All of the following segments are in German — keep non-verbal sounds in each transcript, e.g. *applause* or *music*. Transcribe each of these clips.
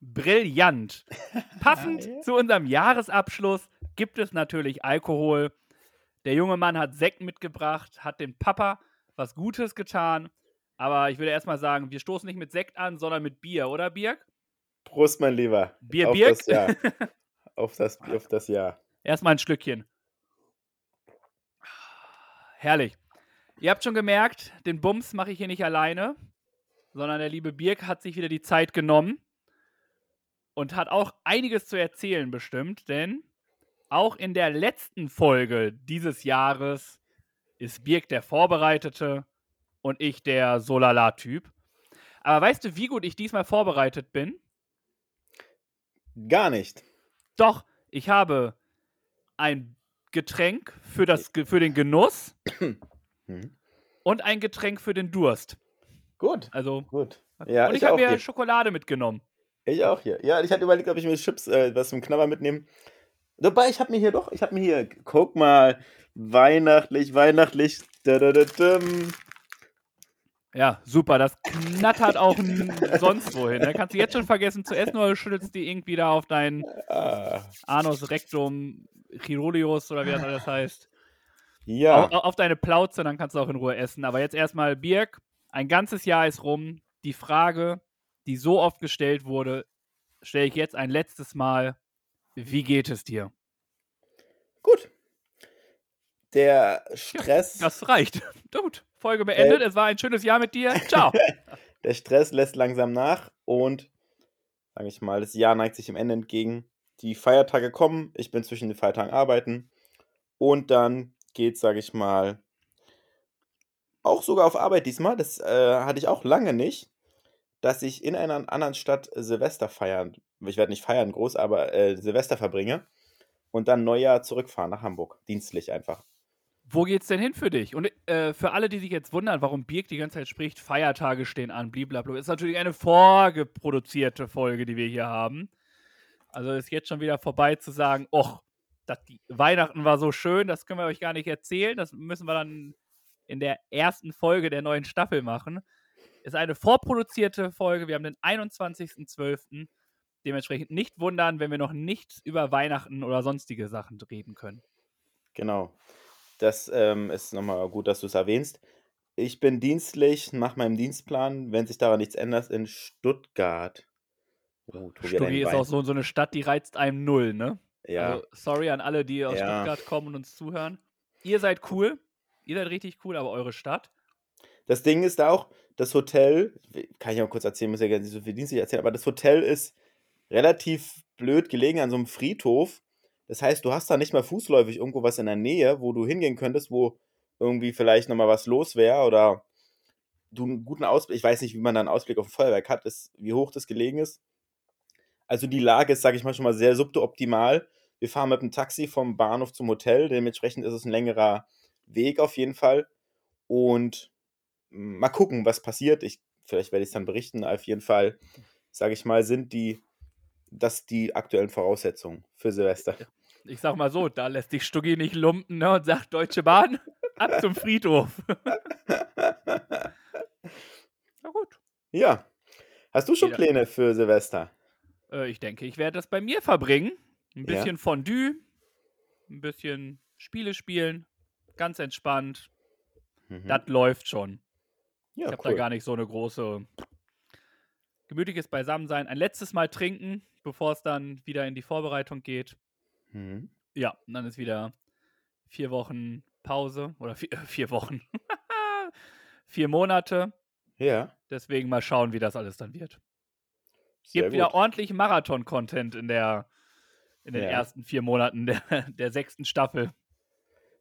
brillant. *laughs* Passend zu unserem Jahresabschluss gibt es natürlich Alkohol. Der junge Mann hat Sekt mitgebracht, hat dem Papa was Gutes getan. Aber ich würde erstmal sagen, wir stoßen nicht mit Sekt an, sondern mit Bier, oder Birk? Prost, mein Lieber. Bier, auf Birk? Das Jahr. *laughs* auf, das, auf das Jahr. Erstmal ein Schlückchen. Herrlich. Ihr habt schon gemerkt, den Bums mache ich hier nicht alleine, sondern der liebe Birk hat sich wieder die Zeit genommen und hat auch einiges zu erzählen bestimmt, denn auch in der letzten Folge dieses Jahres ist Birk der Vorbereitete und ich der Solala-Typ. Aber weißt du, wie gut ich diesmal vorbereitet bin? Gar nicht. Doch, ich habe ein Getränk für, das, für den Genuss *clears throat* Mhm. und ein Getränk für den Durst. Gut. Also, Gut. Ja, und ich, ich habe mir hier. Schokolade mitgenommen. Ich auch hier. Ja, ich hatte überlegt, ob ich mir Chips, äh, was zum Knabber mitnehme. Dabei, ich habe mir hier doch, ich habe mir hier, guck mal, weihnachtlich, weihnachtlich. Da, da, da, dum. Ja, super. Das knattert auch sonst wohin. Da kannst du jetzt schon vergessen zu essen oder du schüttelst die irgendwie da auf deinen Ah, Anus Rectum Chirolius oder wie das heißt. ja, Au- au- Auf deine Plauze, dann kannst du auch in Ruhe essen. Aber jetzt erstmal, Birk, ein ganzes Jahr ist rum. Die Frage, die so oft gestellt wurde, stelle ich jetzt ein letztes Mal. Wie geht es dir? gut. Der Stress, Das reicht. *laughs* Gut. Folge beendet. Es war ein schönes Jahr mit dir. Ciao. *laughs* der Stress lässt langsam nach und, sage ich mal, das Jahr neigt sich dem Ende entgegen. Die Feiertage kommen, ich bin zwischen den Feiertagen arbeiten und dann geht, sage ich mal, auch sogar auf Arbeit diesmal. Das äh, hatte ich auch lange nicht, dass ich in einer anderen Stadt Silvester feiern, ich werde nicht feiern groß, aber äh, Silvester verbringe und dann Neujahr zurückfahren nach Hamburg, dienstlich einfach. Wo geht's denn hin für dich? Und äh, für alle, die sich jetzt wundern, warum Birk die ganze Zeit spricht, Feiertage stehen an, blablabla, ist natürlich eine vorgeproduzierte Folge, die wir hier haben. Also ist jetzt schon wieder vorbei zu sagen, och, das, die Weihnachten war so schön, das können wir euch gar nicht erzählen. Das müssen wir dann in der ersten Folge der neuen Staffel machen. Ist eine vorproduzierte Folge. Wir haben den 21.12. Dementsprechend nicht wundern, wenn wir noch nichts über Weihnachten oder sonstige Sachen reden können. Genau. Das ähm, ist nochmal gut, dass du es erwähnst. Ich bin dienstlich nach meinem Dienstplan, wenn sich daran nichts ändert, in Stuttgart. Oh, einen ist auch so, so eine Stadt, die reizt einem null, ne? Ja, Also, sorry an alle, die aus Ja. Stuttgart kommen und uns zuhören. Ihr seid cool. Ihr seid richtig cool, aber eure Stadt. Das Ding ist auch, das Hotel, kann ich auch kurz erzählen, muss ja gar nicht so viel dienstlich erzählen, aber das Hotel ist relativ blöd gelegen an so einem Friedhof. Das heißt, du hast da nicht mal fußläufig irgendwo was in der Nähe, wo du hingehen könntest, wo irgendwie vielleicht nochmal was los wäre oder du einen guten Ausblick, ich weiß nicht, wie man da einen Ausblick auf ein Feuerwerk hat, ist, wie hoch das gelegen ist. Also die Lage ist, sage ich mal, schon mal sehr suboptimal. Wir fahren mit dem Taxi vom Bahnhof zum Hotel, dementsprechend ist es ein längerer Weg auf jeden Fall. Und mal gucken, was passiert. Ich, vielleicht werde ich es dann berichten. Auf jeden Fall, sage ich mal, sind die, das die aktuellen Voraussetzungen für Silvester. Ich sag mal so, da lässt sich Stuggi nicht lumpen ne, und sagt Deutsche Bahn, ab zum Friedhof. *laughs* Na gut. Ja. Hast du schon Pläne für Silvester? Äh, ich denke, ich werde das bei mir verbringen. Ein Ja. bisschen Fondue, ein bisschen Spiele spielen, ganz entspannt. Mhm. Das läuft schon. Ja, Ich habe da gar nicht so eine große gemütliches Beisammensein. Ein letztes Mal trinken, bevor es dann wieder in die Vorbereitung geht. Mhm. Ja, und dann ist wieder vier Wochen Pause oder vier, äh, vier Wochen. *laughs* vier Monate. Ja, Deswegen mal schauen, wie das alles dann wird. sehr Gibt wieder gut. ordentlich Marathon-Content in der in den Ja. ersten vier Monaten der, der sechsten Staffel.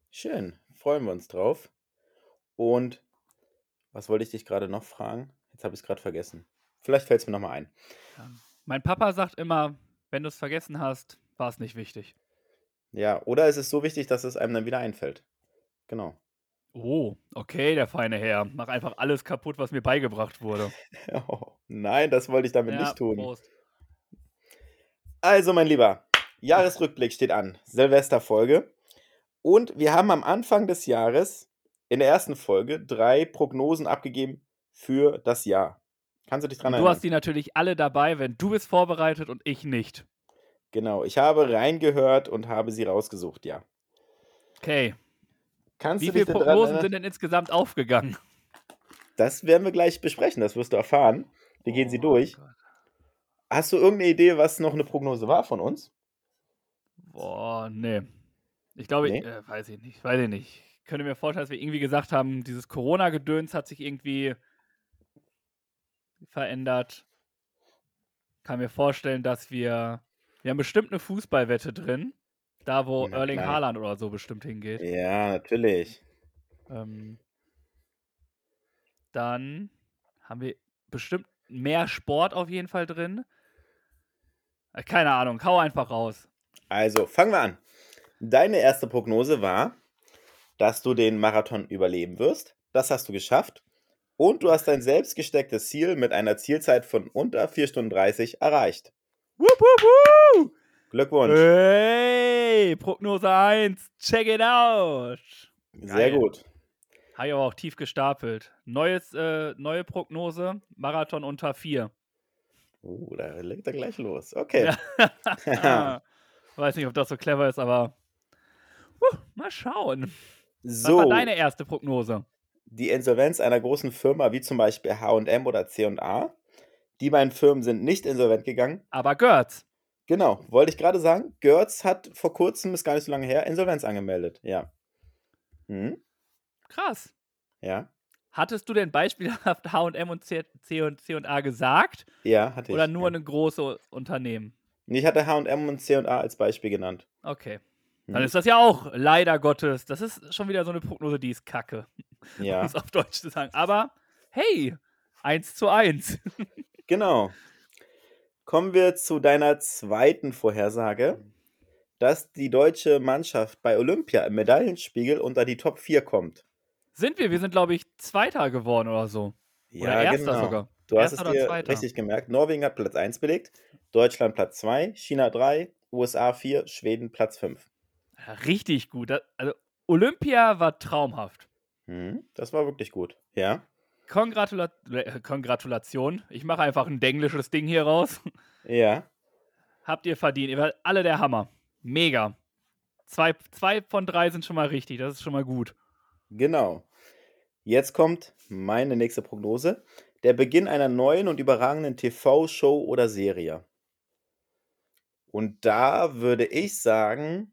Schön, freuen wir uns drauf. Und was wollte ich dich gerade noch fragen? Jetzt habe ich es gerade vergessen. Vielleicht fällt es mir nochmal ein. Mein Papa sagt immer, wenn du es vergessen hast, war es nicht wichtig. Ja, oder es ist so wichtig, dass es einem dann wieder einfällt. Genau. Oh, okay, der feine Herr. Mach einfach alles kaputt, was mir beigebracht wurde. *laughs* Oh, nein, das wollte ich damit Ja, nicht tun. Prost. Also, mein Lieber, Jahresrückblick steht an. Silvesterfolge. Und wir haben am Anfang des Jahres in der ersten Folge drei Prognosen abgegeben für das Jahr. Kannst du dich dran Und du erinnern? hast die natürlich alle dabei, wenn du bist vorbereitet und ich nicht. Genau, ich habe reingehört und habe sie rausgesucht, ja. Okay. Kannst Wie viele Prognosen erinnern? sind denn insgesamt aufgegangen? Das werden wir gleich besprechen, das wirst du erfahren. Wir gehen sie Oh durch. Gott. Hast du irgendeine Idee, was noch eine Prognose war von uns? Boah, nee. Ich glaube, Nee? ich, äh, weiß ich nicht, weiß ich nicht. Ich könnte mir vorstellen, dass wir irgendwie gesagt haben, dieses Corona-Gedöns hat sich irgendwie verändert. Kann mir vorstellen, dass wir, wir haben bestimmt eine Fußballwette drin. Da, wo Na Erling klar. Haaland oder so bestimmt hingeht. Ja, natürlich. Ähm, dann haben wir bestimmt mehr Sport auf jeden Fall drin. Äh, Keine Ahnung, hau einfach raus. Also, fangen wir an. Deine erste Prognose war, dass du den Marathon überleben wirst. Das hast du geschafft. Und du hast dein selbst gestecktes Ziel mit einer Zielzeit von unter 4 Stunden 30 erreicht. Wup, wup, wup. Glückwunsch. Hey, Prognose 1, check it out. Sehr geil. gut. Habe ich aber auch tief gestapelt. Neues, äh, neue Prognose, Marathon unter 4. Uh, da legt er gleich los. Okay. Ah, *laughs* *laughs* Weiß nicht, ob das so clever ist, aber huh, mal schauen. Was So, war deine erste Prognose? die Insolvenz einer großen Firma wie zum Beispiel H&M oder C&A. Die beiden Firmen sind nicht insolvent gegangen. Aber Götz, Genau, wollte ich gerade sagen. Görz hat vor kurzem, ist gar nicht so lange her, Insolvenz angemeldet. Ja. Hm? krass. Ja. Hattest du denn beispielhaft *laughs* H&M und C, C und C&A gesagt? Ja, hatte ich. Oder nur ja. ein großes Unternehmen? Ich hatte H&M und C&A als Beispiel genannt. Okay. Dann Hm. ist das ja auch leider Gottes. Das ist schon wieder so eine Prognose, die ist kacke. Um *laughs* Ja, es auf Deutsch zu sagen. Aber hey, 1 zu 1. *laughs* genau. Kommen wir zu deiner zweiten Vorhersage, dass die deutsche Mannschaft bei Olympia im Medaillenspiegel unter die Top 4 kommt. Sind wir? Wir sind, glaube ich, Zweiter geworden oder so. Oder Erster sogar. Du hast Erster es oder dir Zweiter? richtig gemerkt. Norwegen hat Platz 1 belegt, Deutschland Platz 2, China 3, USA 4, Schweden Platz 5. Richtig gut. Also Olympia war traumhaft. Hm, das war wirklich gut. Ja. Kongratula äh, Kongratulation. Ich mache einfach ein denglisches Ding hier raus. Ja. Habt ihr verdient. Ihr wart alle der Hammer. Mega. Zwei, zwei von drei sind schon mal richtig. Das ist schon mal gut. Genau. Jetzt kommt meine nächste Prognose. Der Beginn einer neuen und überragenden TV-Show oder Serie. Und da würde ich sagen,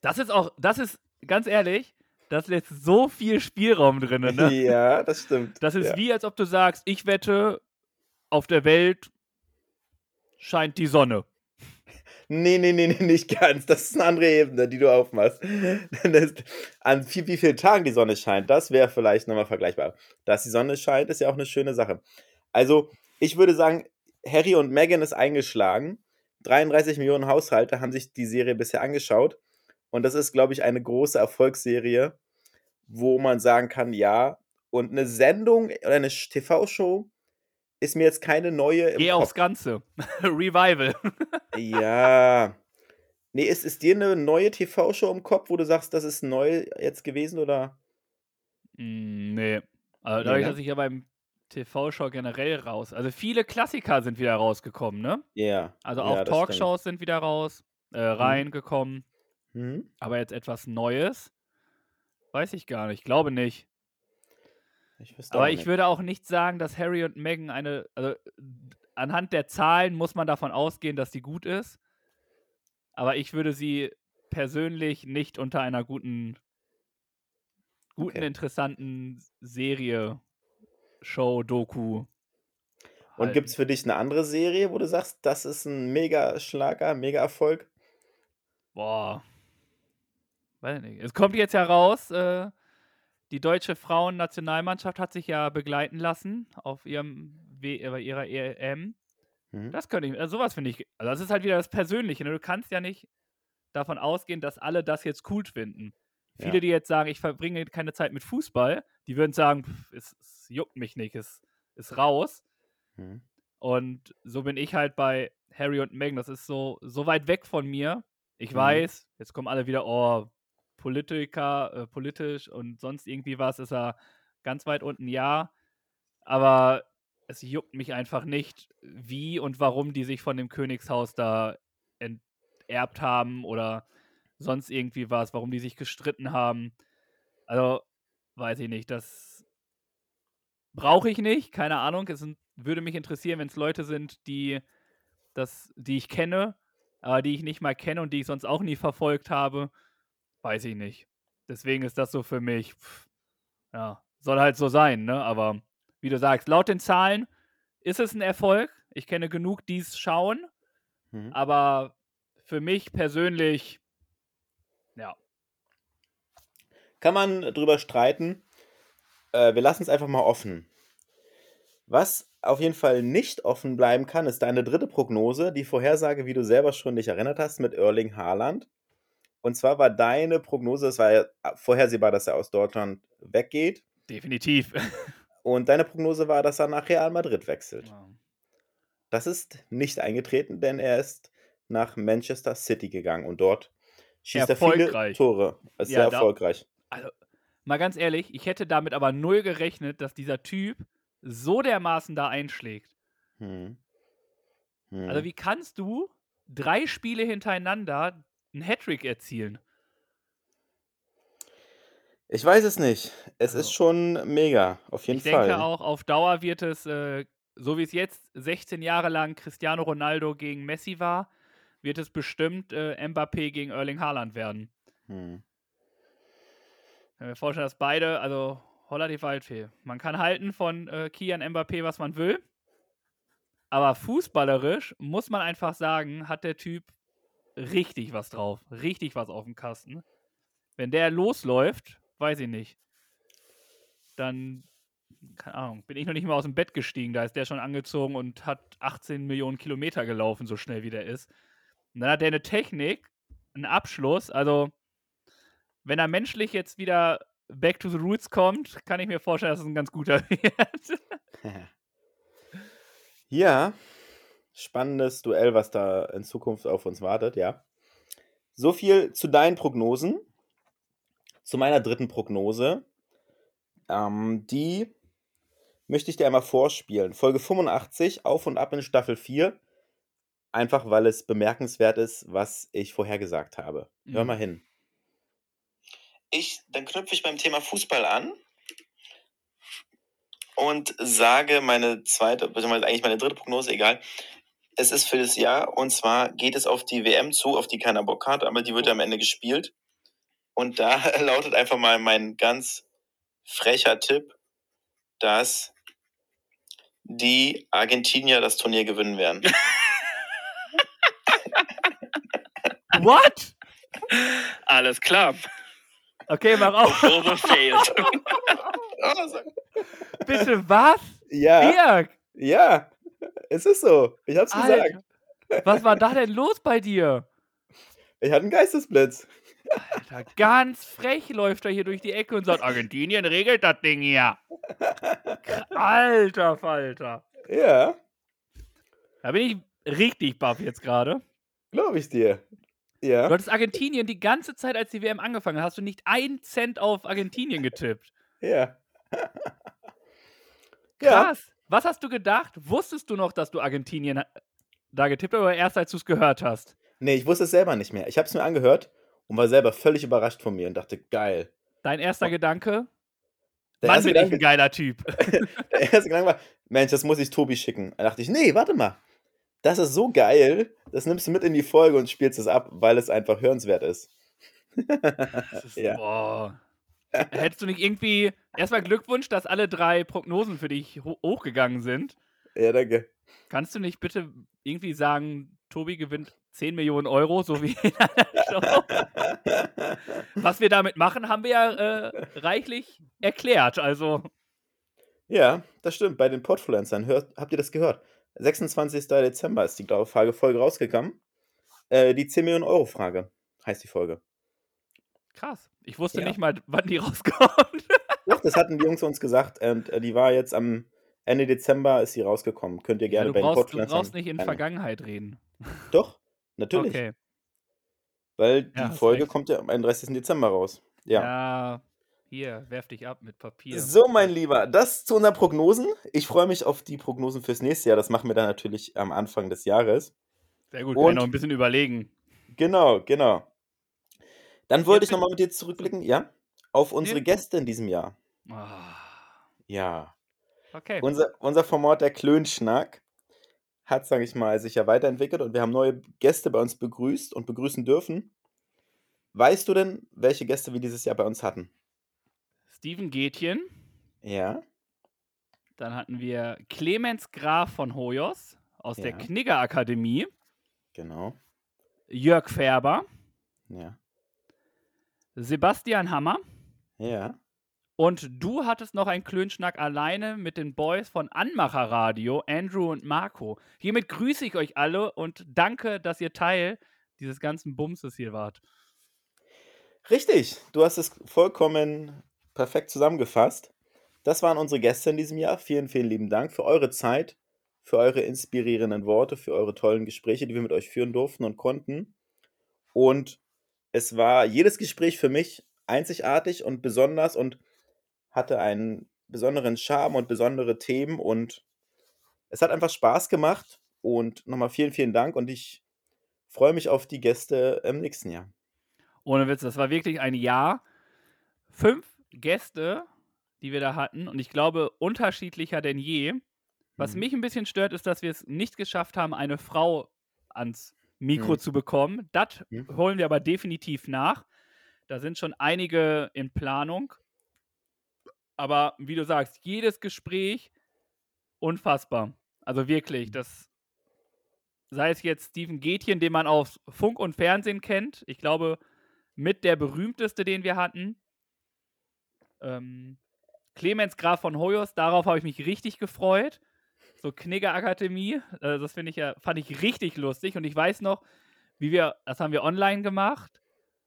Das ist auch, das ist, ganz ehrlich, das lässt so viel Spielraum drin. Ne? *laughs* ja, das stimmt. Das ist ja. wie, als ob du sagst, ich wette, auf der Welt scheint die Sonne. Nee, nee, nee, nee, nicht ganz. Das ist eine andere Ebene, die du aufmachst. *laughs* An wie, wie vielen Tagen die Sonne scheint, das wäre vielleicht nochmal vergleichbar. Dass die Sonne scheint, ist ja auch eine schöne Sache. Also, ich würde sagen, Harry und Meghan ist eingeschlagen. 33 Millionen Haushalte haben sich die Serie bisher angeschaut. Und das ist, glaube ich, eine große Erfolgsserie, wo man sagen kann, ja. Und eine Sendung oder eine TV-Show ist mir jetzt keine neue Geh Kopf. aufs Ganze. *laughs* Revival. Ja. Nee, ist, ist dir eine neue TV-Show im Kopf, wo du sagst, das ist neu jetzt gewesen oder? Mm, nee. Also Nee, dadurch, ne? dass ich ja beim TV-Show generell raus. Also viele Klassiker sind wieder rausgekommen, ne? Ja. Also ja, auch stimmt. Talkshows sind wieder raus, äh, reingekommen. Mhm. Aber jetzt etwas Neues? Weiß ich gar nicht. Glaube nicht. Ich Aber ich nicht. würde auch nicht sagen, dass Harry und Meghan eine. Also anhand der Zahlen muss man davon ausgehen, dass die gut ist. Aber ich würde sie persönlich nicht unter einer guten, guten, Okay. interessanten Serie, Show, Doku. Und halten. gibt es für dich eine andere Serie, wo du sagst, das ist ein Mega-Schlager, Mega-Erfolg? Boah. Weiß nicht. Es kommt jetzt ja raus, äh, die deutsche Frauennationalmannschaft hat sich ja begleiten lassen auf ihrem w äh, bei ihrer EM. Mhm. Das könnte ich, also sowas finde ich, also das ist halt wieder das Persönliche. Ne? Du kannst ja nicht davon ausgehen, dass alle das jetzt cool finden. Viele, ja. die jetzt sagen, ich verbringe keine Zeit mit Fußball, die würden sagen, pff, es, es, juckt mich nicht, es ist raus. Mhm. Und so bin ich halt bei Harry und Meghan. Das ist so, so weit weg von mir. Ich mhm. weiß, jetzt kommen alle wieder, oh, Politiker, äh, politisch und sonst irgendwie was, ist er ganz weit unten, ja. Aber es juckt mich einfach nicht, wie und warum die sich von dem Königshaus da enterbt haben oder sonst irgendwie was, warum die sich gestritten haben. Also, weiß ich nicht, das brauche ich nicht, keine Ahnung. Es würde mich interessieren, wenn es Leute sind, die das, die ich kenne, aber die ich nicht mal kenne und die ich sonst auch nie verfolgt habe. Weiß ich nicht. Deswegen ist das so für mich, pff, ja, soll halt so sein, ne? Aber wie du sagst, laut den Zahlen ist es ein Erfolg. Ich kenne genug, die es schauen. Mhm. Aber für mich persönlich, ja. Kann man drüber streiten. Äh, wir lassen es einfach mal offen. Was auf jeden Fall nicht offen bleiben kann, ist deine dritte Prognose, die Vorhersage, wie du selber schon dich erinnert hast, mit Erling Haaland. Und zwar war deine Prognose, es war ja vorhersehbar, dass er aus Deutschland weggeht. Definitiv. Und deine Prognose war, dass er nach Real Madrid wechselt. Wow. Das ist nicht eingetreten, denn er ist nach Manchester City gegangen und dort schießt er viele Tore. Ist ja, sehr da, erfolgreich. Also, mal ganz ehrlich, ich hätte damit aber null gerechnet, dass dieser Typ so dermaßen da einschlägt. Hm. Hm. Also, wie kannst du drei Spiele hintereinander einen Hattrick erzielen? Ich weiß es nicht. Es also, ist schon mega, auf jeden ich Fall. Ich denke auch, auf Dauer wird es, äh, so wie es jetzt 16 Jahre lang Cristiano Ronaldo gegen Messi war, wird es bestimmt äh, Mbappé gegen Erling Haaland werden. Hm. Ich kann mir vorstellen, dass beide, also holla die Waldfee. Man kann halten von äh, Kian Mbappé, was man will. Aber fußballerisch muss man einfach sagen, hat der Typ richtig was drauf. Richtig was auf dem Kasten. Wenn der losläuft, weiß ich nicht. Dann, keine Ahnung, bin ich noch nicht mal aus dem Bett gestiegen. Da ist der schon angezogen und hat 18 Millionen Kilometer gelaufen, so schnell wie der ist. Und dann hat der eine Technik, einen Abschluss. Also, wenn er menschlich jetzt wieder back to the roots kommt, kann ich mir vorstellen, dass es ein ganz guter *laughs* wird. *laughs* ja, spannendes Duell, was da in Zukunft auf uns wartet, ja. So viel zu deinen Prognosen zu meiner dritten Prognose. Ähm, die möchte ich dir einmal vorspielen. Folge 85, auf und ab in Staffel 4. Einfach weil es bemerkenswert ist, was ich vorher gesagt habe. Mhm. Hör mal hin. Ich, dann knüpfe ich beim Thema Fußball an und sage meine zweite, beziehungsweise eigentlich meine dritte Prognose, egal. Es ist für das Jahr und zwar geht es auf die WM zu, auf die keiner Bock hat, aber die wird am Ende gespielt. Und da *laughs* lautet einfach mal mein ganz frecher Tipp, dass die Argentinier das Turnier gewinnen werden. *laughs* What? Alles klar. Okay, mach auf. *laughs* Bitte was? Ja. Dirk. Ja, *laughs* es ist so. Ich hab's Alter, gesagt. Was war da denn los bei dir? Ich hatte einen Geistesblitz. Alter, ganz frech läuft er hier durch die Ecke und sagt, Argentinien regelt das Ding hier. Alter Falter. Ja. Da bin ich richtig baff jetzt gerade. Glaube ich dir. Ja. Du hattest Argentinien die ganze Zeit, als die WM angefangen hat, hast du nicht einen Cent auf Argentinien getippt. Ja. *laughs* Krass. Was hast du gedacht? Wusstest du noch, dass du Argentinien da getippt hast oder erst als du es gehört hast? Nee, ich wusste es selber nicht mehr. Ich habe es mir angehört und war selber völlig überrascht von mir und dachte, geil. Dein erster oh. Gedanke? Der Mann, bin Gedanke, ich ein geiler Typ. *laughs* der erste Gedanke war, Mensch, das muss ich Tobi schicken. Da dachte ich, nee, warte mal. Das ist so geil, das nimmst du mit in die Folge und spielst es ab, weil es einfach hörenswert ist. *laughs* ist ja. Boah. Hättest du nicht irgendwie erstmal Glückwunsch, dass alle drei Prognosen für dich ho hochgegangen sind? Ja, danke. Kannst du nicht bitte irgendwie sagen, Tobi gewinnt 10 Millionen Euro, so wie in einer *laughs* Show. Was wir damit machen, haben wir ja äh, reichlich erklärt. Also. Ja, das stimmt. Bei den Podfluencern, habt ihr das gehört? 26. Dezember ist die Frage Folge rausgekommen. Äh, die 10 Millionen Euro Frage heißt die Folge. Krass. Ich wusste Ja. nicht mal, wann die *laughs* rauskommt. Doch, das hatten die Jungs uns gesagt und äh, die war jetzt am Ende Dezember ist sie rausgekommen. Könnt ihr Ja, gerne du bei den brauchst, du brauchst nicht in rein- Vergangenheit reden. Doch, natürlich. Okay. Weil die Ja, hast Folge recht. kommt ja am 31. Dezember raus. Ja. Ja. Hier, werf dich ab mit Papier. So, mein Lieber, das zu unseren Prognosen. Ich freue mich auf die Prognosen fürs nächste Jahr. Das machen wir dann natürlich am Anfang des Jahres. Sehr gut, Und- ich noch ein bisschen überlegen. Genau, genau. Dann wollte ich nochmal mit dir zurückblicken, ja, auf unsere. Gäste in diesem Jahr. Ah, Ja. okay. Unser, unser Format, der Klönschnack, hat, sage ich mal, sich ja weiterentwickelt und wir haben neue Gäste bei uns begrüßt und begrüßen dürfen. Weißt du denn, welche Gäste wir dieses Jahr bei uns hatten? Steven Gätjen. Ja. Dann hatten wir Clemens Graf von Hoyos aus der Ja. Knigger Akademie. Genau. Jörg Färber. Ja. Sebastian Hammer. Ja. Und du hattest noch einen Klönschnack alleine mit den Boys von Anmacher Radio, Andrew und Marco. Hiermit grüße ich euch alle und danke, dass ihr Teil dieses ganzen Bumses hier wart. Richtig, du hast es vollkommen perfekt zusammengefasst. Das waren unsere Gäste in diesem Jahr. Vielen, vielen lieben Dank für eure Zeit, für eure inspirierenden Worte, für eure tollen Gespräche, die wir mit euch führen durften und konnten. Und es war jedes Gespräch für mich einzigartig und besonders und hatte einen besonderen Charme und besondere Themen und es hat einfach Spaß gemacht und nochmal vielen, vielen Dank und ich freue mich auf die Gäste im nächsten Jahr. Ohne Witz, das war wirklich ein Jahr. Fünf Gäste, die wir da hatten und ich glaube unterschiedlicher denn je. Was Mhm. mich ein bisschen stört, ist, dass wir es nicht geschafft haben, eine Frau ans Mikro Mhm. zu bekommen. Das Mhm. holen wir aber definitiv nach. Da sind schon einige in Planung. Aber wie du sagst, jedes Gespräch unfassbar. Also Mhm. wirklich, das sei es jetzt Steven Gätjen, den man aus Funk und Fernsehen kennt. Ich glaube, mit der berühmteste, den wir hatten. Ähm, Clemens Graf von Hoyos, darauf habe ich mich richtig gefreut. So Knigger Akademie, äh, das finde ich ja, fand ich richtig lustig. Und ich weiß noch, wie wir, das haben wir online gemacht.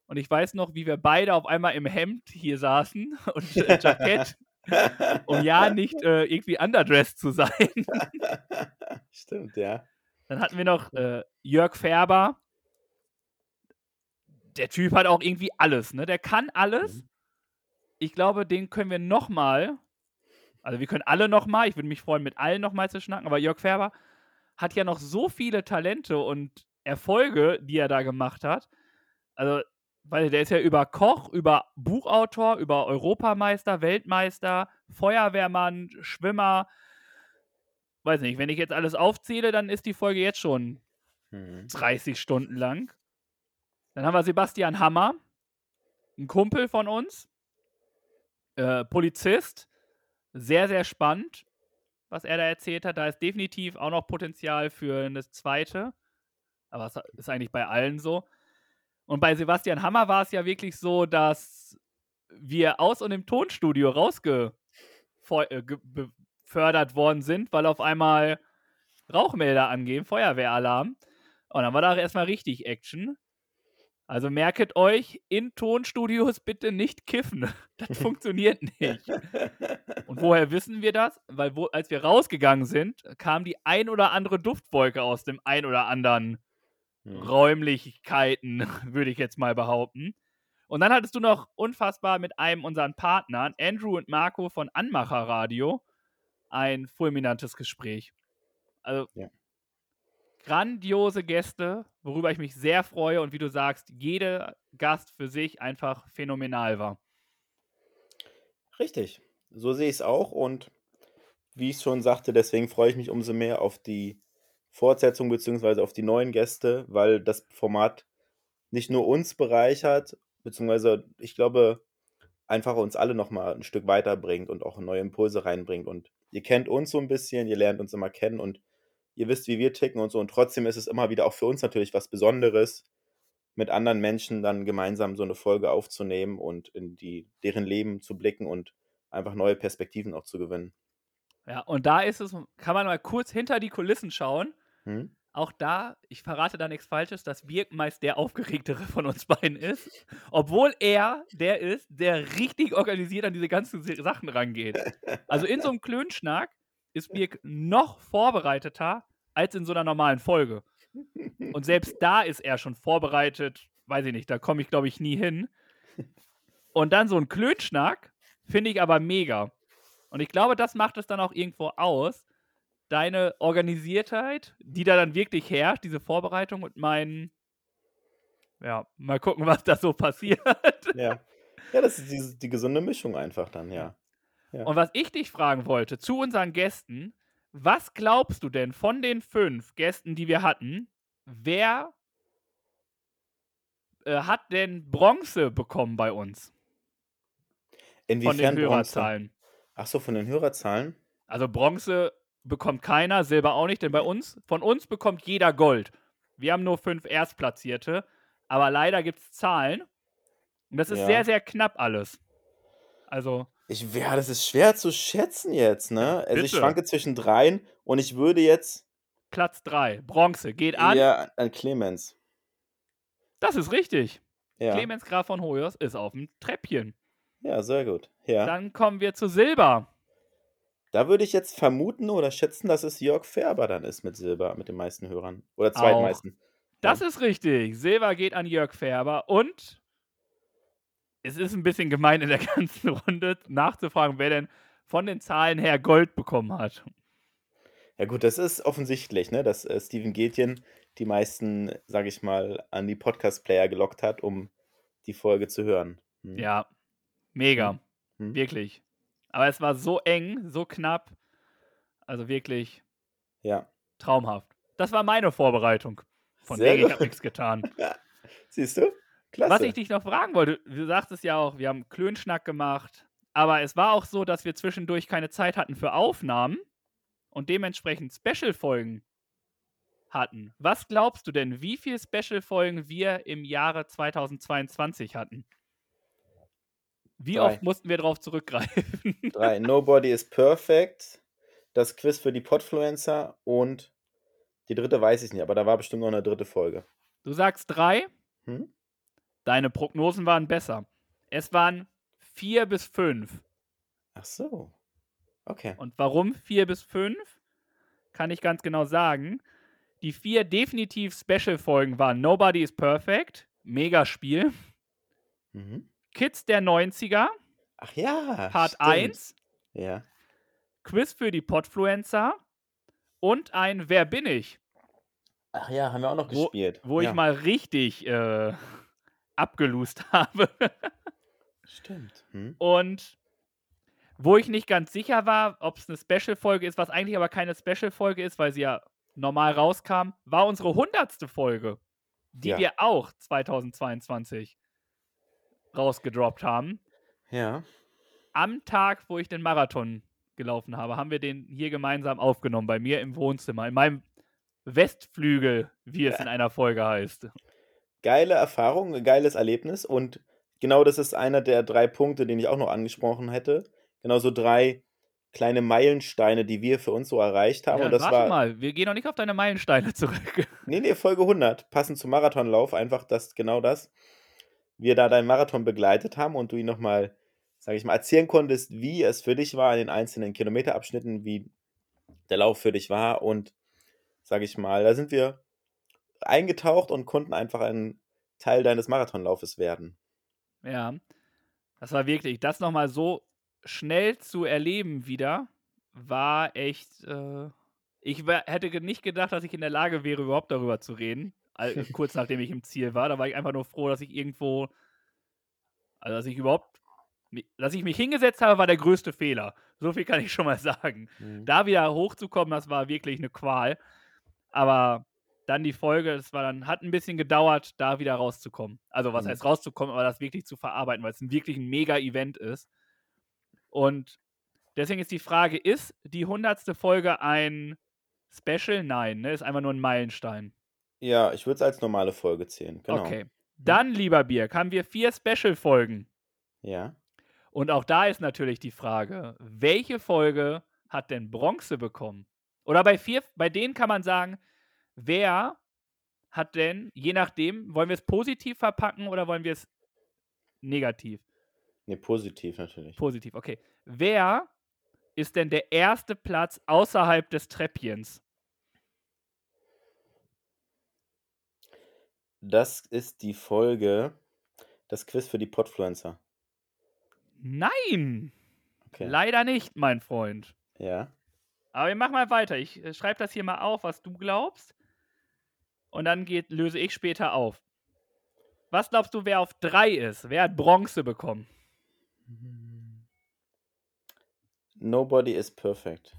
Und ich weiß noch, wie wir beide auf einmal im Hemd hier saßen *laughs* und äh, Jackett, um ja nicht äh, irgendwie underdressed zu sein. *laughs* Stimmt, ja. Dann hatten wir noch äh, Jörg Färber. Der Typ hat auch irgendwie alles, ne? Der kann alles. Mhm. Ich glaube, den können wir nochmal. Also wir können alle nochmal. Ich würde mich freuen, mit allen nochmal zu schnacken. Aber Jörg Färber hat ja noch so viele Talente und Erfolge, die er da gemacht hat. Also, weil der ist ja über Koch, über Buchautor, über Europameister, Weltmeister, Feuerwehrmann, Schwimmer. Weiß nicht, wenn ich jetzt alles aufzähle, dann ist die Folge jetzt schon Mhm. 30 Stunden lang. Dann haben wir Sebastian Hammer, ein Kumpel von uns, äh, Polizist. Sehr, sehr spannend, was er da erzählt hat. Da ist definitiv auch noch Potenzial für eine zweite. Aber es ist eigentlich bei allen so. Und bei Sebastian Hammer war es ja wirklich so, dass wir aus und dem Tonstudio rausgefördert worden sind, weil auf einmal Rauchmelder angehen, Feuerwehralarm. Und dann war da erstmal richtig Action. Also merket euch, in Tonstudios bitte nicht kiffen. *laughs* Das funktioniert nicht. *laughs* Und woher wissen wir das? Weil wo, als wir rausgegangen sind, kam die ein oder andere Duftwolke aus dem ein oder anderen Mhm. Räumlichkeiten, *laughs* würde ich jetzt mal behaupten. Und dann hattest du noch unfassbar mit einem unserer Partnern, Andrew und Marco von Anmacher Radio, ein fulminantes Gespräch. Also Ja. grandiose Gäste, worüber ich mich sehr freue und wie du sagst, jeder Gast für sich einfach phänomenal war. Richtig. So sehe ich es auch und wie ich schon sagte, deswegen freue ich mich umso mehr auf die Fortsetzung beziehungsweise auf die neuen Gäste, weil das Format nicht nur uns bereichert, beziehungsweise ich glaube, einfach uns alle nochmal ein Stück weiterbringt und auch neue Impulse reinbringt. Und ihr kennt uns so ein bisschen, ihr lernt uns immer kennen und ihr wisst, wie wir ticken und so. Und trotzdem ist es immer wieder auch für uns natürlich was Besonderes, mit anderen Menschen dann gemeinsam so eine Folge aufzunehmen und in die, deren Leben zu blicken und einfach neue Perspektiven auch zu gewinnen. Ja, und da ist es, kann man mal kurz hinter die Kulissen schauen. Hm? Auch da, ich verrate da nichts Falsches, dass Birk meist der aufgeregtere von uns beiden ist. Obwohl er der ist, der richtig organisiert an diese ganzen Sachen rangeht. Also in so einem Klönschnack ist Birk noch vorbereiteter als in so einer normalen Folge. Und selbst da ist er schon vorbereitet, weiß ich nicht, da komme ich glaube ich nie hin. Und dann so ein Klönschnack finde ich aber mega. Und ich glaube, das macht es dann auch irgendwo aus, deine Organisiertheit, die da dann wirklich herrscht, diese Vorbereitung und mein, ja, mal gucken, *laughs* was da so passiert. Ja. Ja, das ist die, die gesunde Mischung einfach dann, ja. Ja. Und was ich dich fragen wollte zu unseren Gästen, was glaubst du denn von den fünf Gästen, die wir hatten, wer äh, hat denn Bronze bekommen bei uns von den Inwiefern Bronze? Hörerzahlen? Ach so, von den Hörerzahlen? Also Bronze bekommt keiner, Silber auch nicht, denn bei uns, von uns bekommt jeder Gold. Wir haben nur fünf Erstplatzierte, aber leider gibt es Zahlen. Und das ist Ja. sehr, sehr knapp alles. Also, Ich, ja, das ist schwer zu schätzen jetzt, ne? Also ich bitte. schwanke zwischen dreien und ich würde jetzt Platz 3, Bronze, geht an. eher an Clemens. Das ist richtig. Ja. Clemens Graf von Hoyos ist auf dem Treppchen. Ja, sehr gut. Ja. Dann kommen wir zu Silber. Da würde ich jetzt vermuten oder schätzen, dass es Jörg Färber dann ist mit Silber, mit den meisten Hörern. Oder Auch. zweitmeisten. Das ist richtig. Silber geht an Jörg Färber und es ist ein bisschen gemein in der *laughs* ganzen Runde nachzufragen, wer denn von den Zahlen her Gold bekommen hat. Ja gut, das ist offensichtlich, ne, dass äh, Steven Gätjen die meisten, sage ich mal, an die Podcast-Player gelockt hat, um die Folge zu hören. Hm. Ja, mega. Hm. Wirklich. Aber es war so eng, so knapp. Also wirklich Ja. traumhaft. Das war meine Vorbereitung. Von Sehr der ich habe nichts getan. *laughs* Siehst du? Klasse. Was ich dich noch fragen wollte, du sagtest ja auch, wir haben Klönschnack gemacht, aber es war auch so, dass wir zwischendurch keine Zeit hatten für Aufnahmen und dementsprechend Special-Folgen hatten. Was glaubst du denn, wie viele Special-Folgen wir im Jahre 2022 hatten? Wie Drei. oft mussten wir darauf zurückgreifen? *laughs* Drei. Nobody is perfect. Das Quiz für die Podfluencer und die dritte weiß ich nicht, aber da war bestimmt noch eine dritte Folge. Du sagst drei, Hm? deine Prognosen waren besser. Es waren vier bis fünf. Ach so. Okay. Und warum vier bis fünf? Kann ich ganz genau sagen. Die vier definitiv Special-Folgen waren Nobody is Perfect, mega Spiel, Mhm. Kids der 90er, Ach ja. Part stimmt. 1, Ja. Quiz für die Podfluencer und ein Wer bin ich? Ach ja, haben wir auch noch Wo- gespielt. Wo ja. ich mal richtig äh, abgelust *laughs* habe. Stimmt. Hm? Und wo ich nicht ganz sicher war, ob es eine Special-Folge ist, was eigentlich aber keine Special-Folge ist, weil sie ja normal rauskam, war unsere hundertste Folge, die Ja. wir auch 2022 rausgedroppt haben. Ja. Am Tag, wo ich den Marathon gelaufen habe, haben wir den hier gemeinsam aufgenommen, bei mir im Wohnzimmer, in meinem Westflügel, wie es in einer Folge heißt. Geile Erfahrung, geiles Erlebnis und genau das ist einer der drei Punkte, den ich auch noch angesprochen hätte. Genau so drei kleine Meilensteine, die wir für uns so erreicht haben. Ja, und das warte war mal, wir gehen noch nicht auf deine Meilensteine *laughs* zurück. Nee, nee, Folge 100, passend zum Marathonlauf, einfach das, genau das. Wir da deinen Marathon begleitet haben und du ihn nochmal, sag ich mal, erzählen konntest, wie es für dich war in den einzelnen Kilometerabschnitten, wie der Lauf für dich war und, sag ich mal, da sind wir eingetaucht und konnten einfach ein Teil deines Marathonlaufes werden. Ja, das war wirklich, das nochmal so schnell zu erleben wieder, war echt, äh, ich hätte nicht gedacht, dass ich in der Lage wäre, überhaupt darüber zu reden, kurz nachdem ich im Ziel war. Da war ich einfach nur froh, dass ich irgendwo, also dass ich überhaupt, dass ich mich hingesetzt habe, war der größte Fehler. So viel kann ich schon mal sagen. Da wieder hochzukommen, das war wirklich eine Qual. Aber dann die Folge, das war dann, hat ein bisschen gedauert, da wieder rauszukommen. Also was Mhm. heißt rauszukommen, aber das wirklich zu verarbeiten, weil es ein wirklich ein Mega-Event ist. Und deswegen ist die Frage, ist die hundertste Folge ein Special? Nein, ne? Ist einfach nur ein Meilenstein. Ja, ich würde es als normale Folge zählen, genau. Okay. Dann, lieber Birk, haben wir vier Special-Folgen. Ja. Und auch da ist natürlich die Frage, welche Folge hat denn Bronze bekommen? Oder bei vier, bei denen kann man sagen, wer hat denn, je nachdem, wollen wir es positiv verpacken oder wollen wir es negativ? Ne, positiv natürlich. Positiv, okay. Wer ist denn der erste Platz außerhalb des Treppchens? Das ist die Folge, das Quiz für die Podfluencer. Nein! Okay. Leider nicht, mein Freund. Ja. Aber wir machen mal weiter. Ich äh, schreibe das hier mal auf, was du glaubst. Und dann geht, löse ich später auf. Was glaubst du, wer auf drei ist? Wer hat Bronze bekommen? Nobody is perfect.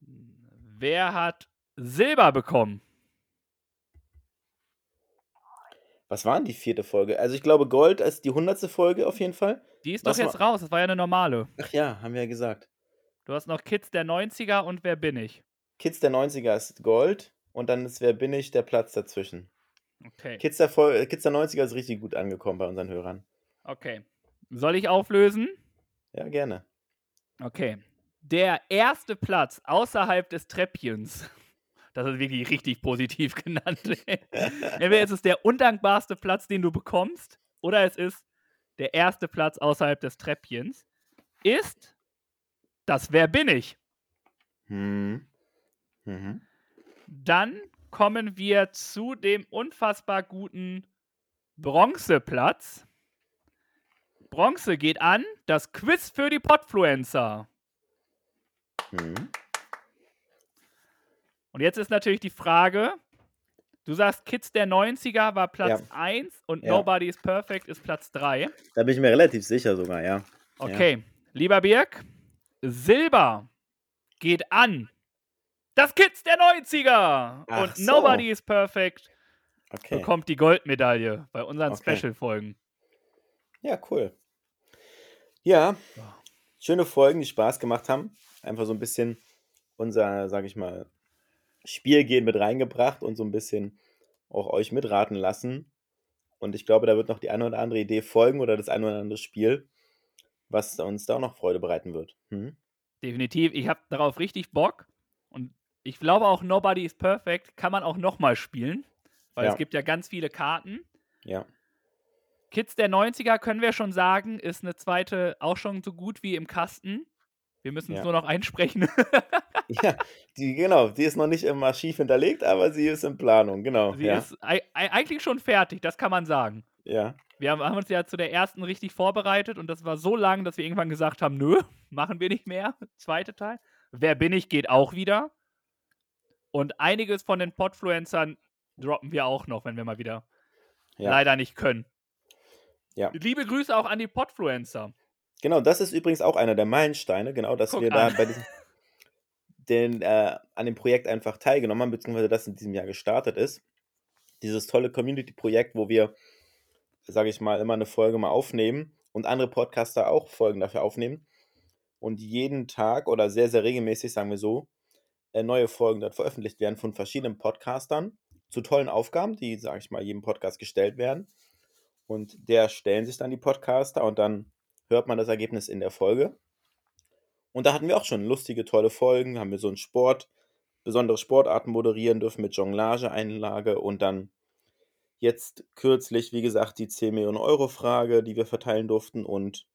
Wer hat Silber bekommen? Was war denn die vierte Folge? Also ich glaube, Gold ist die hundertste Folge auf jeden Fall. Die ist Was doch jetzt war- raus. Das war ja eine normale. Ach ja, haben wir ja gesagt. Du hast noch Kids der 90er und Wer bin ich? Kids der 90er ist Gold und dann ist Wer bin ich der Platz dazwischen. Okay. Kids der, Fol äh, Kids der 90er ist richtig gut angekommen bei unseren Hörern. Okay. Soll ich auflösen? Ja, gerne. Okay. Der erste Platz außerhalb des Treppchens. Das ist wirklich richtig positiv *laughs* genannt. Entweder ist es der undankbarste Platz, den du bekommst, oder es ist der erste Platz außerhalb des Treppchens. Ist das Wer bin ich? Hm. Mhm. Dann kommen wir zu dem unfassbar guten Bronzeplatz. Bronze geht an das Quiz für die Podfluencer. Hm. Und jetzt ist natürlich die Frage, du sagst, Kids der 90er war Platz Ja. 1 und Ja. Nobody is Perfect ist Platz 3. Da bin ich mir relativ sicher sogar, ja. Okay, lieber Birg, Silber geht an das Kids der 90er Ach und so. Nobody is Perfect Okay. bekommt die Goldmedaille bei unseren Okay. Special-Folgen. Ja, cool. Ja, schöne Folgen, die Spaß gemacht haben. Einfach so ein bisschen unser, sag ich mal, Spielgehen mit reingebracht und so ein bisschen auch euch mitraten lassen. Und ich glaube, da wird noch die eine oder andere Idee folgen oder das eine oder andere Spiel, was uns da auch noch Freude bereiten wird. Hm? Definitiv, ich habe darauf richtig Bock und ich glaube auch Nobody is Perfect kann man auch nochmal spielen, weil Ja. es gibt ja ganz viele Karten. Ja. Kids der 90er können wir schon sagen, ist eine zweite auch schon so gut wie im Kasten. Wir müssen es Ja. nur noch einsprechen. *laughs* *laughs* Ja, die, genau, die ist noch nicht im Archiv hinterlegt, aber sie ist in Planung, genau. Sie ja. ist ei- ei- eigentlich schon fertig, das kann man sagen. ja. Wir haben, haben uns ja zu der ersten richtig vorbereitet und das war so lang, dass wir irgendwann gesagt haben, nö, *laughs* machen wir nicht mehr. Zweite Teil. Wer bin ich geht auch wieder. Und einiges von den Podfluencern droppen wir auch noch, wenn wir mal wieder Ja. leider nicht können. Ja. Liebe Grüße auch an die Podfluencer. Genau, das ist übrigens auch einer der Meilensteine, genau, dass Guck wir da an. bei diesem, *laughs* den, äh, an dem Projekt einfach teilgenommen haben, beziehungsweise das in diesem Jahr gestartet ist. Dieses tolle Community-Projekt, wo wir, sage ich mal, immer eine Folge mal aufnehmen und andere Podcaster auch Folgen dafür aufnehmen und jeden Tag oder sehr, sehr regelmäßig, sagen wir so, äh, neue Folgen dort veröffentlicht werden von verschiedenen Podcastern zu tollen Aufgaben, die, sage ich mal, jedem Podcast gestellt werden. Und der stellen sich dann die Podcaster und dann hört man das Ergebnis in der Folge. Und da hatten wir auch schon lustige, tolle Folgen. Haben wir so einen Sport, besondere Sportarten moderieren dürfen mit Jonglage-Einlage und dann jetzt kürzlich, wie gesagt, die 10 Millionen Euro Frage, die wir verteilen durften. Und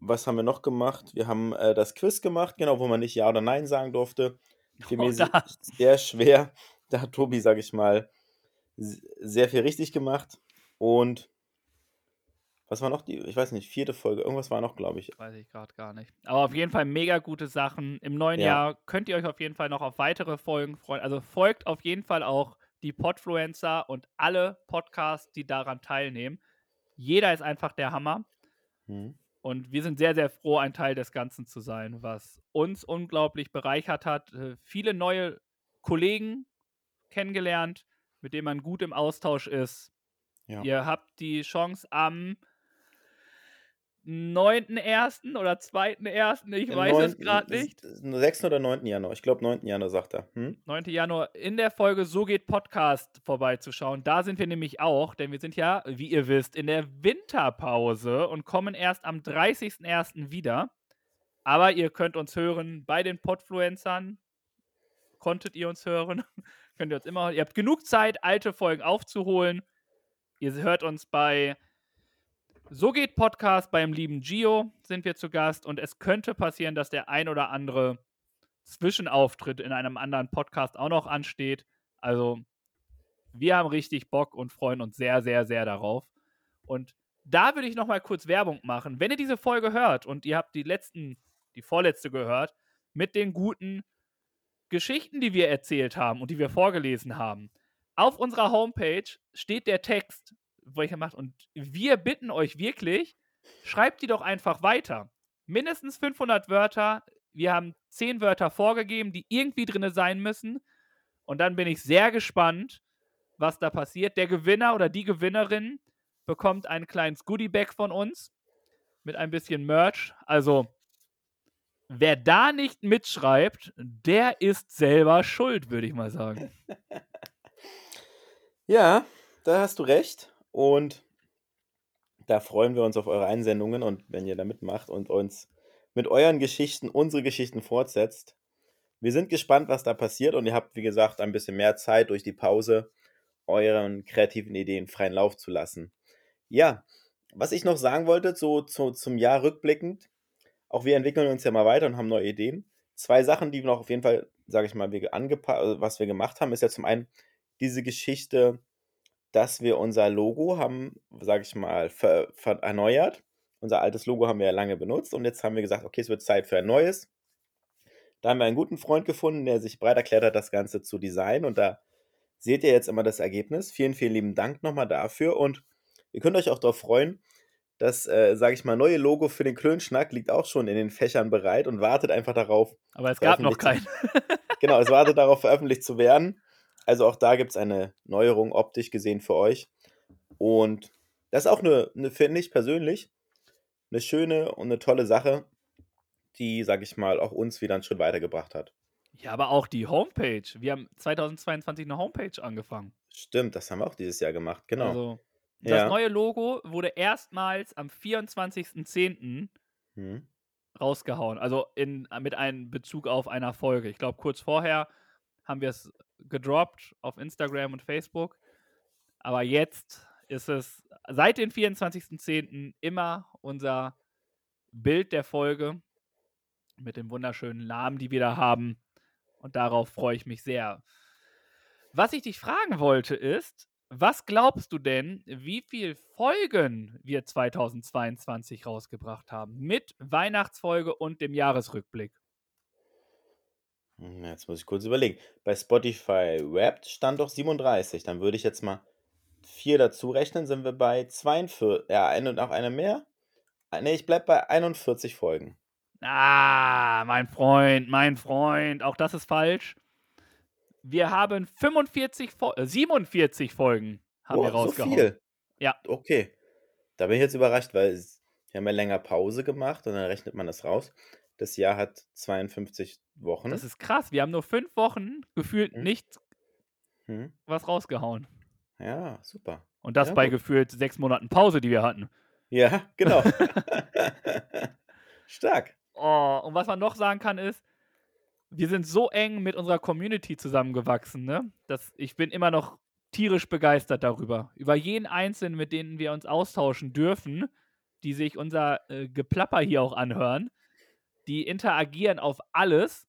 was haben wir noch gemacht? Wir haben äh, das Quiz gemacht, genau, wo man nicht Ja oder Nein sagen durfte. *laughs* Für Oh, mich da- sehr schwer. Da hat Tobi, sage ich mal, sehr viel richtig gemacht. Und was war noch die, ich weiß nicht, vierte Folge, irgendwas war noch, glaube ich. Weiß ich gerade gar nicht. Aber auf jeden Fall mega gute Sachen. Im neuen Ja. Jahr könnt ihr euch auf jeden Fall noch auf weitere Folgen freuen. Also folgt auf jeden Fall auch die Podfluencer und alle Podcasts, die daran teilnehmen. Jeder ist einfach der Hammer. Hm. Und wir sind sehr, sehr froh, ein Teil des Ganzen zu sein, was uns unglaublich bereichert hat. Äh, Viele neue Kollegen kennengelernt, mit denen man gut im Austausch ist. Ja. Ihr habt die Chance am 9.1. oder 2.1., ich Im weiß es neunten- gerade nicht. s- 6. oder 9. Januar. Ich glaube 9. Januar, sagt er. Hm? 9. Januar in der Folge So geht Podcast vorbeizuschauen. Da sind wir nämlich auch, denn wir sind ja, wie ihr wisst, in der Winterpause und kommen erst am 30.01. wieder. Aber ihr könnt uns hören bei den Podfluencern. Konntet ihr uns hören? *laughs* könnt ihr uns immer. Ihr habt genug Zeit, alte Folgen aufzuholen. Ihr hört uns bei So geht Podcast beim lieben Gio sind wir zu Gast und es könnte passieren, dass der ein oder andere Zwischenauftritt in einem anderen Podcast auch noch ansteht. Also wir haben richtig Bock und freuen uns sehr, sehr, sehr darauf. Und da würde ich noch mal kurz Werbung machen. Wenn ihr diese Folge hört und ihr habt die letzten, die vorletzte gehört, mit den guten Geschichten, die wir erzählt haben und die wir vorgelesen haben, auf unserer Homepage steht der Text, wo ich gemacht und wir bitten euch wirklich, schreibt die doch einfach weiter. Mindestens 500 Wörter. Wir haben 10 Wörter vorgegeben, die irgendwie drin sein müssen. Und dann bin ich sehr gespannt, was da passiert. Der Gewinner oder die Gewinnerin bekommt ein kleines Goodie-Bag von uns mit ein bisschen Merch. Also, wer da nicht mitschreibt, der ist selber schuld, würde ich mal sagen. *laughs* Ja, da hast du recht. Und da freuen wir uns auf eure Einsendungen und wenn ihr da mitmacht und uns mit euren Geschichten unsere Geschichten fortsetzt. Wir sind gespannt, was da passiert und ihr habt, wie gesagt, ein bisschen mehr Zeit durch die Pause, euren kreativen Ideen freien Lauf zu lassen. Ja, was ich noch sagen wollte, so, so zum Jahr rückblickend, auch wir entwickeln uns ja mal weiter und haben neue Ideen. Zwei Sachen, die wir noch auf jeden Fall, sage ich mal, wir angepasst, was wir gemacht haben, ist ja zum einen diese Geschichte, dass wir unser Logo haben, sage ich mal, ver, ver, erneuert. Unser altes Logo haben wir ja lange benutzt und jetzt haben wir gesagt, okay, es wird Zeit für ein neues. Da haben wir einen guten Freund gefunden, der sich bereit erklärt hat, das Ganze zu designen und da seht ihr jetzt immer das Ergebnis. Vielen, vielen lieben Dank nochmal dafür und ihr könnt euch auch darauf freuen, das, äh, sage ich mal, neue Logo für den Klönschnack liegt auch schon in den Fächern bereit und wartet einfach darauf. Aber es gab noch keinen. *laughs* genau, es wartet darauf, veröffentlicht zu werden. Also auch da gibt es eine Neuerung optisch gesehen für euch. Und das ist auch eine, eine finde ich persönlich, eine schöne und eine tolle Sache, die, sage ich mal, auch uns wieder einen Schritt weitergebracht hat. Ja, aber auch die Homepage. Wir haben 2022 eine Homepage angefangen. Stimmt, das haben wir auch dieses Jahr gemacht, genau. Also, das Ja. neue Logo wurde erstmals am 24.10. Hm. rausgehauen. Also in, mit einem Bezug auf einer Folge. Ich glaube, kurz vorher haben wir es gedroppt auf Instagram und Facebook. Aber jetzt ist es seit dem 24.10. immer unser Bild der Folge mit dem wunderschönen Namen, die wir da haben. Und darauf freue ich mich sehr. Was ich dich fragen wollte ist, was glaubst du denn, wie viele Folgen wir 2022 rausgebracht haben? Mit Weihnachtsfolge und dem Jahresrückblick. Hm, Jetzt muss ich kurz überlegen. Bei Spotify Wrapped stand doch 37. Dann würde ich jetzt mal 4 dazu rechnen, sind wir bei 42. Ja, eine und auch eine mehr. Ne, ich bleib bei 41 Folgen. Ah, mein Freund, mein Freund, auch das ist falsch. Wir haben 45, Fol- äh, 47 Folgen haben wir Boah, so rausgehauen. viel. Ja. Okay. Da bin ich jetzt überrascht, weil es- wir haben ja länger Pause gemacht und dann rechnet man das raus. Das Jahr hat 52 Wochen. Das ist krass. Wir haben nur fünf Wochen gefühlt Hm. nicht Hm. was rausgehauen. Ja, super. Und das Ja, bei gut. gefühlt sechs Monaten Pause, die wir hatten. Ja, *laughs* genau. *laughs* Stark. Oh, und was man noch sagen kann ist, wir sind so eng mit unserer Community zusammengewachsen, ne? Dass ich bin immer noch tierisch begeistert darüber. Über jeden Einzelnen, mit denen wir uns austauschen dürfen, die sich unser äh, Geplapper hier auch anhören, die interagieren auf alles,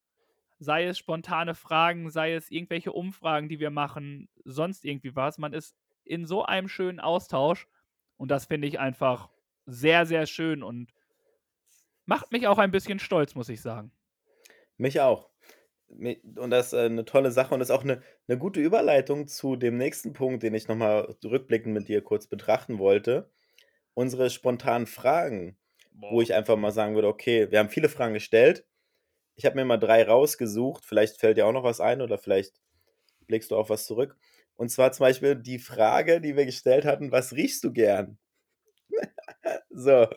sei es spontane Fragen, sei es irgendwelche Umfragen, die wir machen, sonst irgendwie was. Man ist in so einem schönen Austausch und das finde ich einfach sehr, sehr schön und macht mich auch ein bisschen stolz, muss ich sagen. Mich auch. Und das ist äh, eine tolle Sache und das ist auch eine, eine gute Überleitung zu dem nächsten Punkt, den ich nochmal rückblickend mit dir kurz betrachten wollte. Unsere spontanen Fragen, wo ich einfach mal sagen würde, okay, wir haben viele Fragen gestellt. Ich habe mir mal drei rausgesucht. Vielleicht fällt dir auch noch was ein oder vielleicht blickst du auf was zurück. Und zwar zum Beispiel die Frage, die wir gestellt hatten, was riechst du gern? *laughs* so.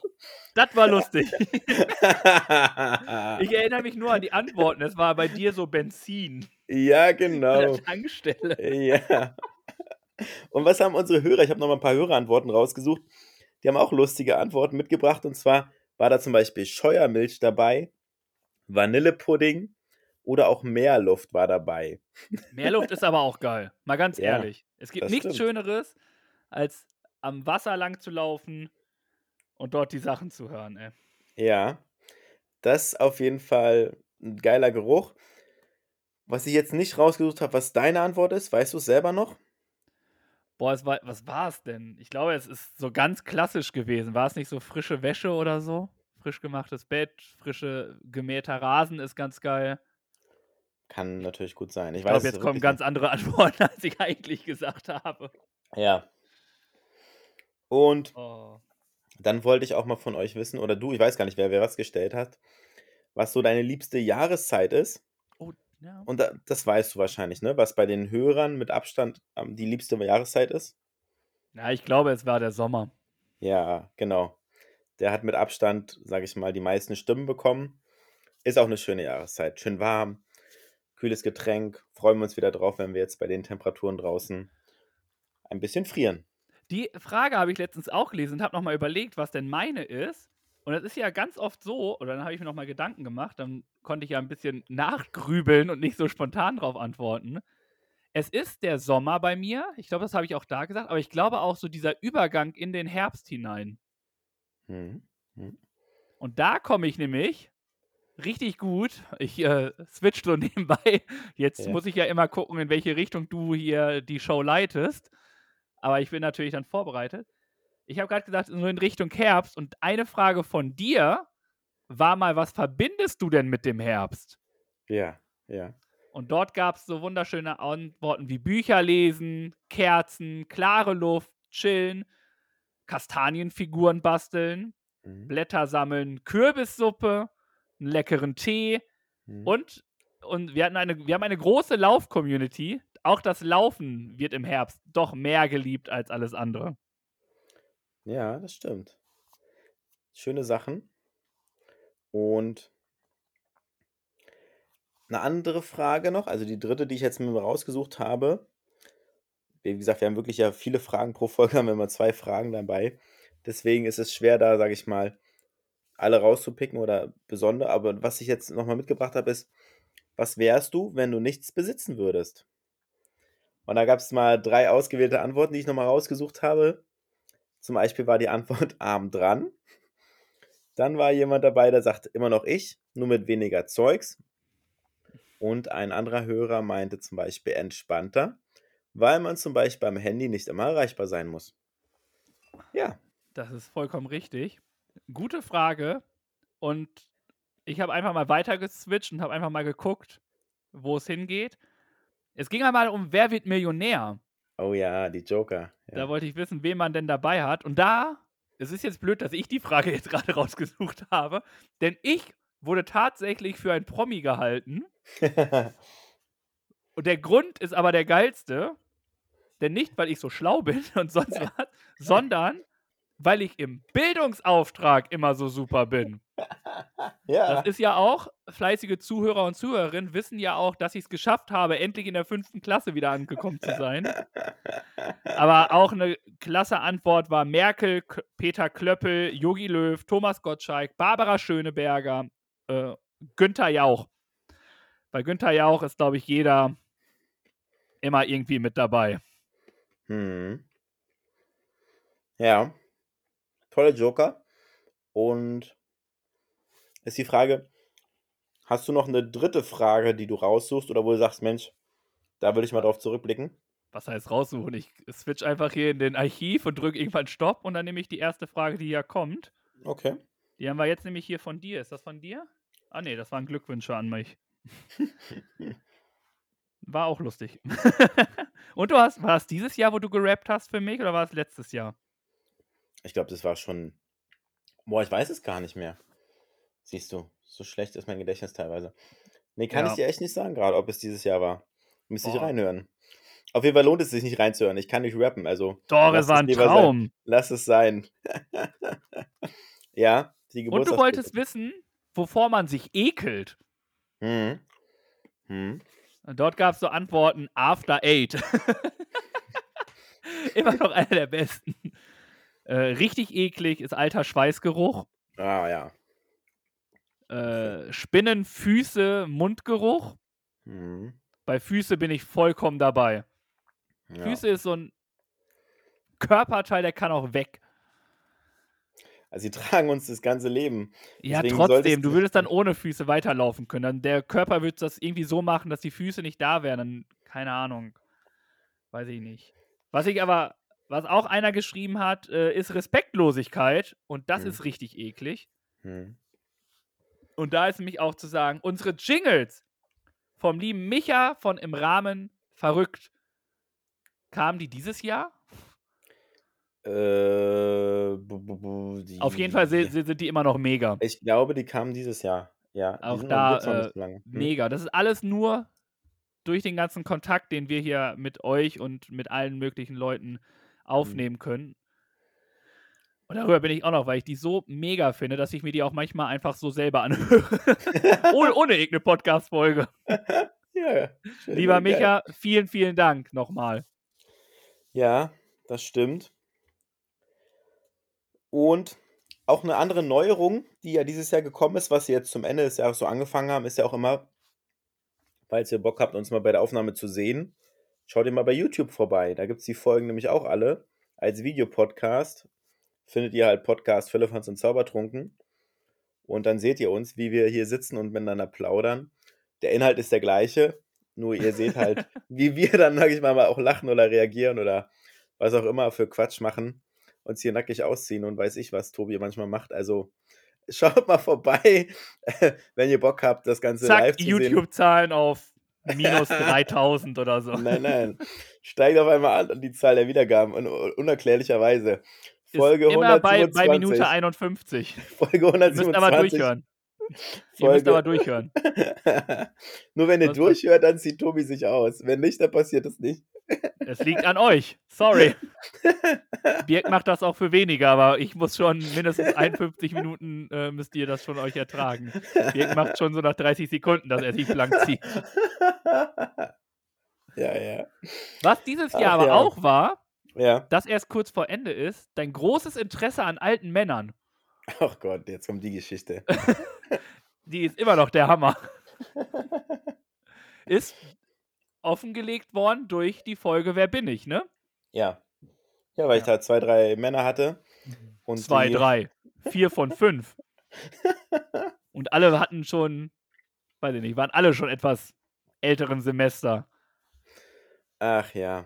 Das war lustig. *laughs* Ich erinnere mich nur an die Antworten. Es war bei dir so Benzin ja, genau. Tankstelle. Ja. Und was haben unsere Hörer? Ich habe noch mal ein paar Hörerantworten rausgesucht. Die haben auch lustige Antworten mitgebracht. Und zwar war da zum Beispiel Scheuermilch dabei, Vanillepudding oder auch Meerluft war dabei. *laughs* Meerluft ist aber auch geil. Mal ganz Ja, ehrlich. Es gibt nichts stimmt. Schöneres, als am Wasser lang zu laufen und dort die Sachen zu hören, ey. Ja, das ist auf jeden Fall ein geiler Geruch. Was ich jetzt nicht rausgesucht habe, was deine Antwort ist, weißt du es selber noch? Boah, es war, was war es denn? Ich glaube, es ist so ganz klassisch gewesen. War es nicht so frische Wäsche oder so? Frisch gemachtes Bett, frische gemähter Rasen ist ganz geil. Kann natürlich gut sein. Ich Ich weiß glaube, jetzt kommen ganz andere *laughs* Antworten, als ich eigentlich gesagt habe. Ja. Und Oh. dann wollte ich auch mal von euch wissen, oder du, ich weiß gar nicht, wer wer was gestellt hat, was so deine liebste Jahreszeit ist. Ja. Und da, das weißt du wahrscheinlich, ne? Was bei den Hörern mit Abstand ähm, die liebste Jahreszeit ist. ja, ich glaube, es war der Sommer. Ja, genau. Der hat mit Abstand, sage ich mal, die meisten Stimmen bekommen. Ist auch eine schöne Jahreszeit. Schön warm, kühles Getränk. Freuen wir uns wieder drauf, wenn wir jetzt bei den Temperaturen draußen ein bisschen frieren. Die Frage habe ich letztens auch gelesen und habe nochmal überlegt, was denn meine ist. Und das ist ja ganz oft so, oder dann habe ich mir nochmal Gedanken gemacht, dann konnte ich ja ein bisschen nachgrübeln und nicht so spontan drauf antworten. Es ist der Sommer bei mir, ich glaube, das habe ich auch da gesagt, aber ich glaube auch so dieser Übergang in den Herbst hinein. Hm. Und da komme ich nämlich richtig gut. Ich äh, switch so *laughs* nebenbei. Jetzt Ja. muss ich ja immer gucken, in welche Richtung du hier die Show leitest. Aber ich bin natürlich dann vorbereitet. Ich habe gerade gesagt, so in Richtung Herbst. Und eine Frage von dir war mal, was verbindest du denn mit dem Herbst? Ja, ja. Und dort gab es so wunderschöne Antworten wie Bücher lesen, Kerzen, klare Luft, chillen, Kastanienfiguren basteln, Mhm. Blätter sammeln, Kürbissuppe, einen leckeren Tee Mhm. und, und wir, hatten eine, wir haben eine große Lauf-Community. Auch das Laufen wird im Herbst doch mehr geliebt als alles andere. Ja, das stimmt. Schöne Sachen. Und eine andere Frage noch, also die dritte, die ich jetzt mir rausgesucht habe. Wie gesagt, wir haben wirklich ja viele Fragen pro Folge, *laughs* haben wir immer zwei Fragen dabei. Deswegen ist es schwer, da, sage ich mal, alle rauszupicken oder besondere. Aber was ich jetzt nochmal mitgebracht habe, ist, was wärst du, wenn du nichts besitzen würdest? Und da gab es mal drei ausgewählte Antworten, die ich nochmal rausgesucht habe. Zum Beispiel war die Antwort *laughs* arm dran. Dann war jemand dabei, der sagt immer noch ich, nur mit weniger Zeugs. Und ein anderer Hörer meinte zum Beispiel entspannter, weil man zum Beispiel beim Handy nicht immer erreichbar sein muss. Ja, Das ist vollkommen richtig. Gute Frage. Und ich habe einfach mal weiter geswitcht und habe einfach mal geguckt, wo es hingeht. Es ging einmal um Wer wird Millionär? Oh ja, die Joker. Da Ja. wollte ich wissen, wen man denn dabei hat. Und da, es ist jetzt blöd, dass ich die Frage *laughs* jetzt gerade rausgesucht habe, denn ich wurde tatsächlich für ein Promi gehalten. *laughs* Und der Grund ist aber der geilste, denn nicht, weil ich so schlau bin *laughs* und sonst was, sondern weil ich im Bildungsauftrag immer so super bin. *laughs* ja, Das ist ja auch, fleißige Zuhörer und Zuhörerinnen wissen ja auch, dass ich es geschafft habe, endlich in der fünften Klasse wieder angekommen zu sein. Aber *laughs* auch eine klasse Antwort war Merkel, K Peter Klöppel, Jogi Löw, Thomas Gottschalk, Barbara Schöneberger, äh, Günther Jauch. Bei Günther Jauch ist, glaube ich, jeder immer irgendwie mit dabei. Hm. Ja. Tolle Joker. Und ist die Frage, hast du noch eine dritte Frage, die du raussuchst oder wo du sagst, Mensch, da würde ich mal drauf zurückblicken? Was heißt raussuchen? Ich switch einfach hier in den Archiv und drücke irgendwann Stopp und dann nehme ich die erste Frage, die hier kommt. Okay. Die haben wir jetzt nämlich hier von dir. Ist das von dir? Ah, nee, das waren Glückwünsche an mich. *laughs* War auch lustig. *laughs* Und du hast, war es dieses Jahr, wo du gerappt hast für mich oder war es letztes Jahr? Ich glaube, das war schon. Boah, ich weiß es gar nicht mehr. Siehst du, so schlecht ist mein Gedächtnis teilweise. Nee, kann Ja. ich dir echt nicht sagen gerade, ob es dieses Jahr war. Müsste ich reinhören. Auf jeden Fall lohnt es sich nicht reinzuhören. Ich kann nicht rappen, also Doch, es war ein lieber sein. Traum. lass es sein. *laughs* ja, die Und du Geburtstags wolltest wissen, wovor man sich ekelt. Hm. Hm. Und dort gab es so Antworten After Eight. *laughs* Immer noch einer der besten. Äh, richtig eklig ist alter Schweißgeruch. Ah, ja. äh, Spinnen, Füße, Mundgeruch. Mhm. Bei Füße bin ich vollkommen dabei. Ja. Füße ist so ein Körperteil, der kann auch weg. Also sie *laughs* tragen uns das ganze Leben. Ja, Deswegen trotzdem, du- würdest dann ohne Füße weiterlaufen können. Dann der Körper würde das irgendwie so machen, dass die Füße nicht da wären. Dann, keine Ahnung. Weiß ich nicht. Was ich aber, was auch einer geschrieben hat, äh, ist Respektlosigkeit. Und das Mhm. ist richtig eklig. Hm. Und da ist nämlich auch zu sagen, unsere Jingles vom lieben Micha von Im Rahmen verrückt. Kamen die dieses Jahr? Äh, die, Auf jeden Fall se- sind die immer noch mega. Ich glaube, die kamen dieses Jahr. Ja, Auch sind da, äh. Hm. Mega. Das ist alles nur durch den ganzen Kontakt, den wir hier mit euch und mit allen möglichen Leuten aufnehmen können. Und darüber bin ich auch noch, weil ich die so mega finde, dass ich mir die auch manchmal einfach so selber anhöre. *laughs* ohne, ohne irgendeine Podcast-Folge. *laughs* Ja, Lieber geil. Micha, vielen, vielen Dank nochmal. Ja, das stimmt. Und auch eine andere Neuerung, die ja dieses Jahr gekommen ist, was wir jetzt zum Ende des Jahres so angefangen haben, ist ja auch immer, falls ihr Bock habt, uns mal bei der Aufnahme zu sehen, schaut ihr mal bei YouTube vorbei. Da gibt es die Folgen nämlich auch alle als Videopodcast. Findet ihr halt Podcast Philippans und Zaubertrunken. Und dann seht ihr uns, wie wir hier sitzen und miteinander plaudern. Der Inhalt ist der gleiche, nur ihr seht halt, *laughs* wie wir dann, sag ich mal, mal auch lachen oder reagieren oder was auch immer für Quatsch machen, uns hier nackig ausziehen und weiß ich, was Tobi manchmal macht. Also schaut mal vorbei, *laughs* wenn ihr Bock habt, das Ganze live Zack, zu sehen. YouTube-Zahlen auf minus *laughs* 3000 oder so. Nein, nein. Steigt auf einmal an die Zahl der Wiedergaben, un unerklärlicherweise. Folge ist immer bei, 127. bei Minute 51. Folge Ihr müsst 127. aber durchhören. Ihr müsst Folge- aber durchhören. *laughs* Nur wenn ihr durchhört, dann zieht Tobi sich aus. Wenn nicht, dann passiert es nicht. Es liegt an euch. Sorry. *laughs* Birk macht das auch für weniger, aber ich muss schon mindestens 51 Minuten äh, müsst ihr das schon euch ertragen. Birk macht schon so nach 30 Sekunden, dass er sich blank zieht. ja, ja. Was dieses Jahr Ach aber ja. auch war, Ja. das erst kurz vor Ende ist, dein großes Interesse an alten Männern. Ach Gott, jetzt kommt die Geschichte. *laughs* Die ist immer noch der Hammer. *laughs* ist offengelegt worden durch die Folge Wer bin ich, ne? Ja. Ja, weil ich da zwei, drei Männer hatte. Und Zwei, die, drei, vier von fünf. *laughs* Und alle hatten schon, weiß ich nicht, waren alle schon etwas älteren Semester. Ach ja.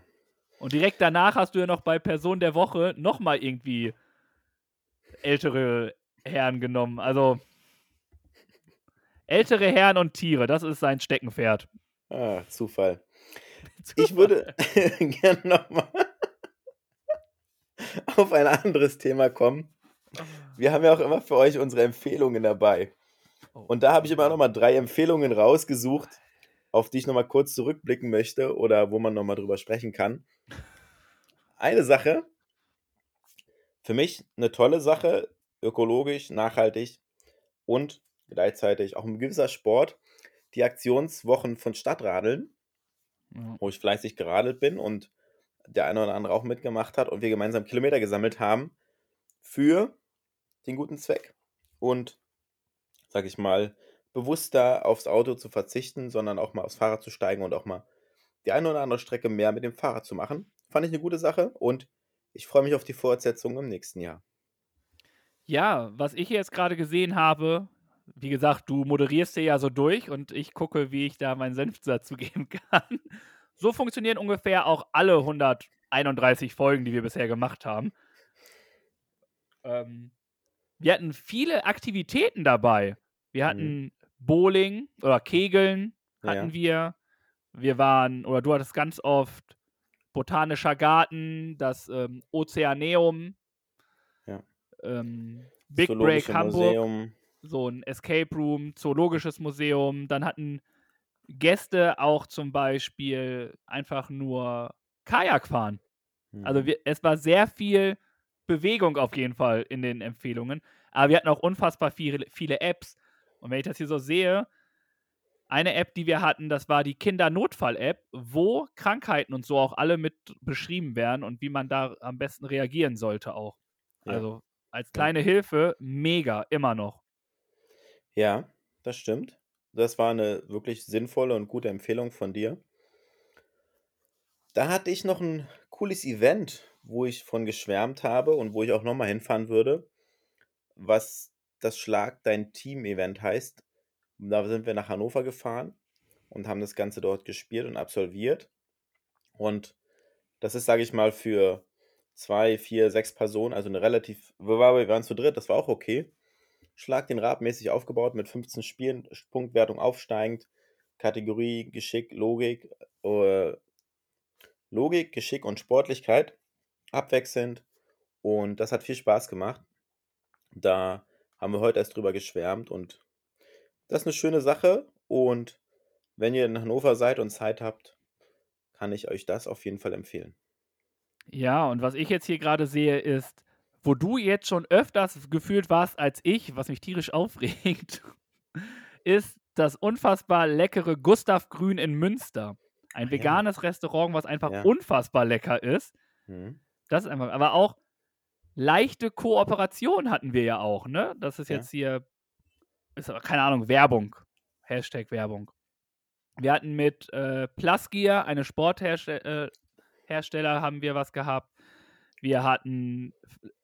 Und direkt danach hast du ja noch bei Person der Woche nochmal irgendwie ältere Herren genommen. Also ältere Herren und Tiere, das ist sein Steckenpferd. Ah, Zufall. *laughs* Ich würde *laughs* gerne nochmal *laughs* auf ein anderes Thema kommen. Wir haben ja auch immer für euch unsere Empfehlungen dabei. Und da habe ich immer nochmal drei Empfehlungen rausgesucht, auf die ich nochmal kurz zurückblicken möchte oder wo man nochmal drüber sprechen kann. Eine Sache, für mich eine tolle Sache, ökologisch, nachhaltig und gleichzeitig auch ein gewisser Sport, die Aktionswochen von Stadtradeln Ja. wo ich fleißig geradelt bin und der eine oder andere auch mitgemacht hat und wir gemeinsam Kilometer gesammelt haben für den guten Zweck. Und, sag ich mal, bewusster aufs Auto zu verzichten, sondern auch mal aufs Fahrrad zu steigen und auch mal die eine oder andere Strecke mehr mit dem Fahrrad zu machen. Fand ich eine gute Sache und ich freue mich auf die Fortsetzung im nächsten Jahr. Ja, was ich jetzt gerade gesehen habe, wie gesagt, du moderierst dir ja so durch und ich gucke, wie ich da meinen Senf dazu *laughs* geben kann. So funktionieren ungefähr auch alle 131 Folgen, die wir bisher gemacht haben. Ähm, wir hatten viele Aktivitäten dabei. Wir hatten Bowling oder Kegeln hatten Ja. wir. Wir waren, oder du hattest ganz oft Botanischer Garten, das ähm, Ozeaneum, Ja. ähm, Big Break Hamburg, Museum. So ein Escape Room, Zoologisches Museum. Dann hatten Gäste auch zum Beispiel einfach nur Kajak fahren. Also Mhm. wir, es war sehr viel Bewegung auf jeden Fall in den Empfehlungen. Aber wir hatten auch unfassbar viele, viele Apps. Und wenn ich das hier so sehe, eine App, die wir hatten, das war die Kindernotfall-App, wo Krankheiten und so auch alle mit beschrieben werden und wie man da am besten reagieren sollte auch. Ja. Also als kleine Hilfe, mega, immer noch. Ja, das stimmt. Das war eine wirklich sinnvolle und gute Empfehlung von dir. Da hatte ich noch ein cooles Event, wo ich von geschwärmt habe und wo ich auch noch mal hinfahren würde, was das Schlag dein Team-Event heißt. Da sind wir nach Hannover gefahren und haben das Ganze dort gespielt und absolviert. Und das ist, sage ich mal, für zwei, vier, sechs Personen, also eine relativ, wir waren zu dritt, das war auch okay. Schlag den Rad mäßig aufgebaut mit 15 Spielen, Punktwertung aufsteigend, Kategorie Geschick, Logik, äh, Logik, Geschick und Sportlichkeit abwechselnd. Und das hat viel Spaß gemacht. Da haben wir heute erst drüber geschwärmt und das ist eine schöne Sache. Und wenn ihr in Hannover seid und Zeit habt, kann ich euch das auf jeden Fall empfehlen. Ja, und was ich jetzt hier gerade sehe, ist, wo du jetzt schon öfters gefühlt warst als ich, was mich tierisch aufregt, *laughs* ist das unfassbar leckere Gustav Grün in Münster. Ein ja. veganes Restaurant, was einfach Ja. unfassbar lecker ist. Mhm. Das ist einfach, aber auch leichte Kooperation hatten wir ja auch, ne? Das ist Ja. jetzt hier, ist aber keine Ahnung, Werbung. Hashtag Werbung. Wir hatten mit äh, Plusgear, eine Sporthersteller, äh, haben wir was gehabt. Wir hatten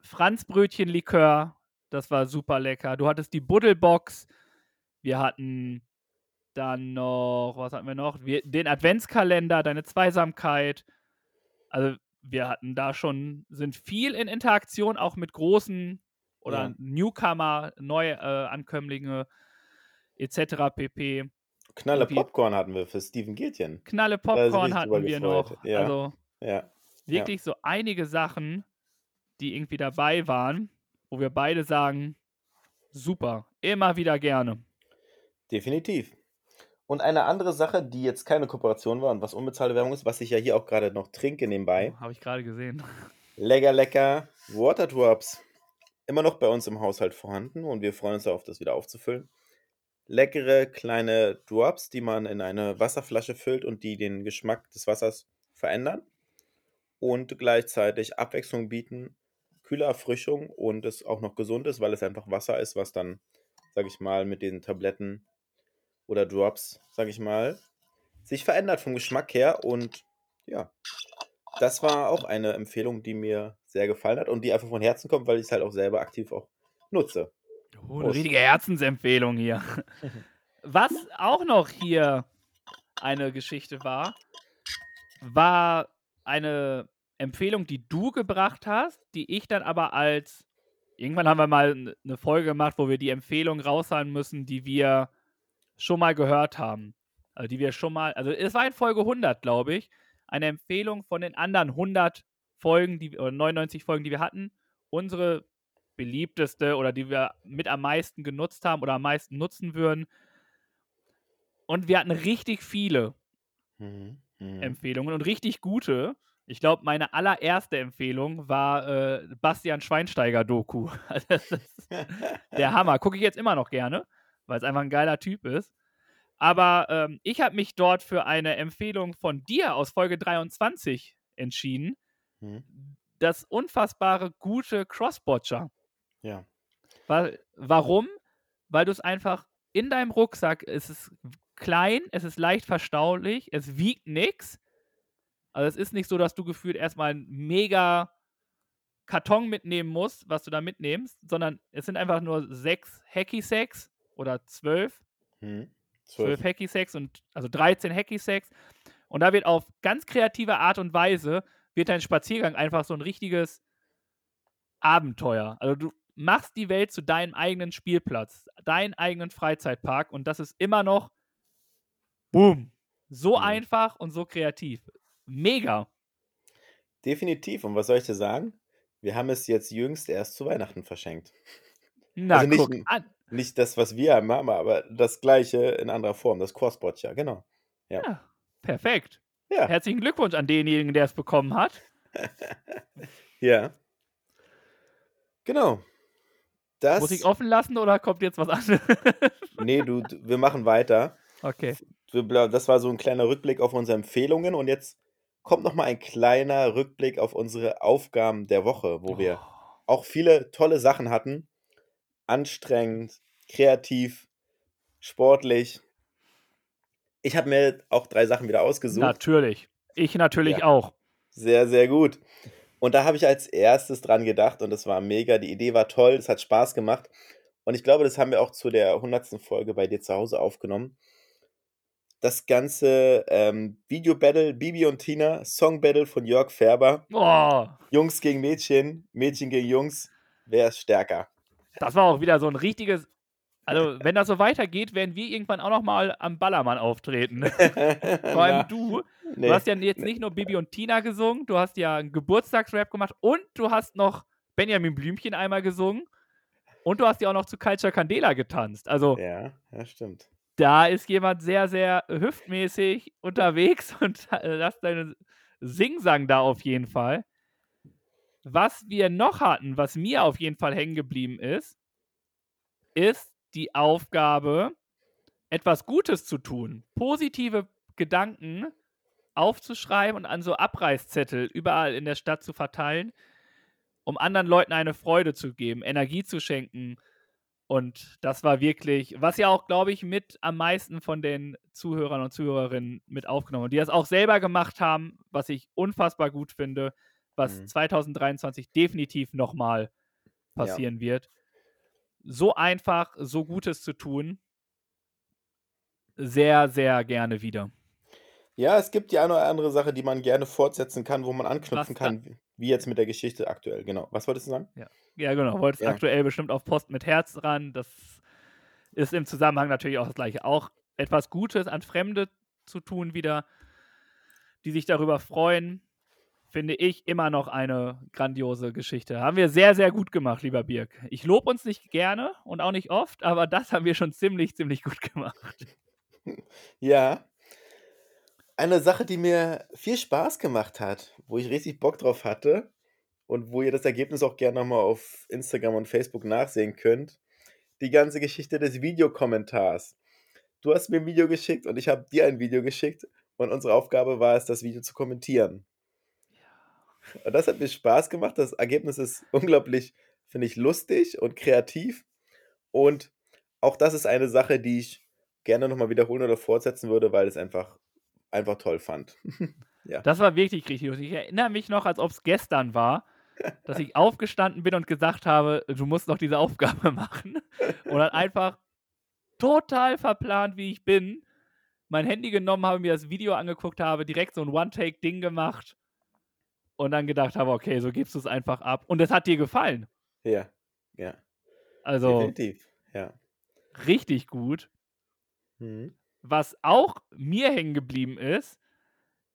Franzbrötchenlikör, das war super lecker. Du hattest die Buddelbox. Wir hatten dann noch, was hatten wir noch? Wir, den Adventskalender, deine Zweisamkeit. Also wir hatten da schon, sind viel in Interaktion auch mit großen oder Ja. Newcomer, Neuankömmlinge etc. pp. Knalle Popcorn hatten wir für Steven Gätjen. Knalle Popcorn hatten wir gefreut, noch. ja. Also Ja. Wirklich so einige Sachen, die irgendwie dabei waren, wo wir beide sagen, super, immer wieder gerne. Definitiv. Und eine andere Sache, die jetzt keine Kooperation war und was unbezahlte Werbung ist, was ich ja hier auch gerade noch trinke nebenbei. Habe ich gerade gesehen. Lecker, lecker Water Drops. Immer noch bei uns im Haushalt vorhanden und wir freuen uns darauf, das wieder aufzufüllen. Leckere kleine Drops, die man in eine Wasserflasche füllt und die den Geschmack des Wassers verändern und gleichzeitig Abwechslung bieten, kühle Erfrischung und es auch noch gesund ist, weil es einfach Wasser ist, was dann, sag ich mal, mit den Tabletten oder Drops, sag ich mal, sich verändert vom Geschmack her und ja, das war auch eine Empfehlung, die mir sehr gefallen hat und die einfach von Herzen kommt, weil ich es halt auch selber aktiv auch nutze. Oh, eine richtige Herzensempfehlung hier. *laughs* Was auch noch hier eine Geschichte war, war eine Empfehlung, die du gebracht hast, die ich dann aber als. Irgendwann haben wir mal eine Folge gemacht, wo wir die Empfehlung raushauen müssen, die wir schon mal gehört haben. Also die wir schon mal. Also es war in Folge 100, glaube ich. Eine Empfehlung von den anderen 100 Folgen, die, oder 99 Folgen, die wir hatten. Unsere beliebteste oder die wir mit am meisten genutzt haben oder am meisten nutzen würden. Und wir hatten richtig viele Mhm. Mhm. Empfehlungen und richtig gute. Ich glaube, meine allererste Empfehlung war äh, Bastian Schweinsteiger-Doku. *laughs* Also der *laughs* Hammer. Gucke ich jetzt immer noch gerne, weil es einfach ein geiler Typ ist. Aber ähm, ich habe mich dort für eine Empfehlung von dir aus Folge 23 entschieden. Mhm. Das unfassbare gute Crossbotcher. Ja. Weil, warum? Weil du es einfach in deinem Rucksack, es ist klein, es ist leicht verstaulich, es wiegt nichts. Also es ist nicht so, dass du gefühlt erstmal einen mega Karton mitnehmen musst, was du da mitnimmst, sondern es sind einfach nur sechs Hacky-Sacks oder zwölf, Mhm. zwölf Zwölf. Hacky-Sacks und also 13 Hacky-Sacks. Und da wird auf ganz kreative Art und Weise wird dein Spaziergang einfach so ein richtiges Abenteuer. Also du machst die Welt zu deinem eigenen Spielplatz, deinen eigenen Freizeitpark und das ist immer noch boom. So Mhm. einfach und so kreativ. Mega. Definitiv. Und was soll ich dir sagen? Wir haben es jetzt jüngst erst zu Weihnachten verschenkt. Na, Also nicht guck an. Nicht das, was wir haben, aber das gleiche in anderer Form. Das Crossbotcher, genau. Ja, perfekt. Ja, Herzlichen Glückwunsch an denjenigen, der es bekommen hat. *laughs* ja. Genau. Das. Muss ich offen lassen oder kommt jetzt was anderes? Nee, du, du- wir machen weiter. okay. Das war so ein kleiner Rückblick auf unsere Empfehlungen und jetzt kommt noch mal ein kleiner Rückblick auf unsere Aufgaben der Woche, wo wir auch viele tolle Sachen hatten. Anstrengend, kreativ, sportlich. Ich habe mir auch drei Sachen wieder ausgesucht. Natürlich. Ich natürlich Ja. auch. Sehr, sehr gut. Und da habe ich als erstes dran gedacht und das war mega. Die Idee war toll, es hat Spaß gemacht. Und ich glaube, das haben wir auch zu der 100. Folge bei dir zu Hause aufgenommen. Das ganze ähm, Video-Battle, Bibi und Tina, Song-Battle von Jörg Färber. Oh, Jungs gegen Mädchen, Mädchen gegen Jungs. Wer ist stärker? das war auch wieder so ein richtiges. Also, wenn das so weitergeht, werden wir irgendwann auch noch mal am Ballermann auftreten. *laughs* Vor allem du. nee. Du hast ja jetzt nicht nur Bibi und Tina gesungen, du hast ja einen Geburtstagsrap gemacht und du hast noch Benjamin Blümchen einmal gesungen und du hast ja auch noch zu Culture Candela getanzt. Also, Ja, ja, stimmt. Da ist jemand sehr, sehr hüftmäßig unterwegs *laughs* und äh, das deine Singsang da auf jeden Fall. Was wir noch hatten, was mir auf jeden Fall hängen geblieben ist, ist die Aufgabe, etwas Gutes zu tun, positive Gedanken aufzuschreiben und an so Abreißzettel überall in der Stadt zu verteilen, um anderen Leuten eine Freude zu geben, Energie zu schenken. Und das war wirklich, was ja auch, glaube ich, mit am meisten von den Zuhörern und Zuhörerinnen mit aufgenommen, haben, die das auch selber gemacht haben, was ich unfassbar gut finde, was Mhm. 2023 definitiv nochmal passieren wird. So einfach, so Gutes zu tun, sehr, sehr gerne wieder. Ja, es gibt die eine oder andere Sache, die man gerne fortsetzen kann, wo man anknüpfen Was kann, wie- jetzt mit der Geschichte aktuell. Genau. Was wolltest du sagen? Ja, genau. Wolltest Ja. aktuell bestimmt auf Post mit Herz ran. Das ist im Zusammenhang natürlich auch das Gleiche. Auch etwas Gutes an Fremde zu tun wieder, die sich darüber freuen, finde ich immer noch eine grandiose Geschichte. Haben wir sehr, sehr gut gemacht, lieber Birk. Ich lobe uns nicht gerne und auch nicht oft, aber das haben wir schon ziemlich, ziemlich gut *laughs* gemacht. Ja. Eine Sache, die mir viel Spaß gemacht hat, wo ich richtig Bock drauf hatte und wo ihr das Ergebnis auch gerne nochmal auf Instagram und Facebook nachsehen könnt. Die ganze Geschichte des Videokommentars. Du hast mir ein Video geschickt und ich habe dir ein Video geschickt und unsere Aufgabe war es, das Video zu kommentieren. Und das hat mir Spaß gemacht. Das Ergebnis ist unglaublich, finde ich, lustig und kreativ. Und auch das ist eine Sache, die ich gerne nochmal wiederholen oder fortsetzen würde, weil es einfach, einfach toll fand. *laughs* Das war wirklich richtig. Ich erinnere mich noch, als ob es gestern war, dass ich *laughs* aufgestanden bin und gesagt habe, du musst noch diese Aufgabe *laughs* machen. Und dann einfach total verplant, wie ich bin, mein Handy genommen habe, mir das Video angeguckt habe, direkt so ein One-Take-Ding gemacht und dann gedacht habe, okay, so gibst du es einfach ab. Und es hat dir gefallen. Ja, ja, Also definitiv. Ja. richtig gut. Mhm. Was auch mir hängen geblieben ist,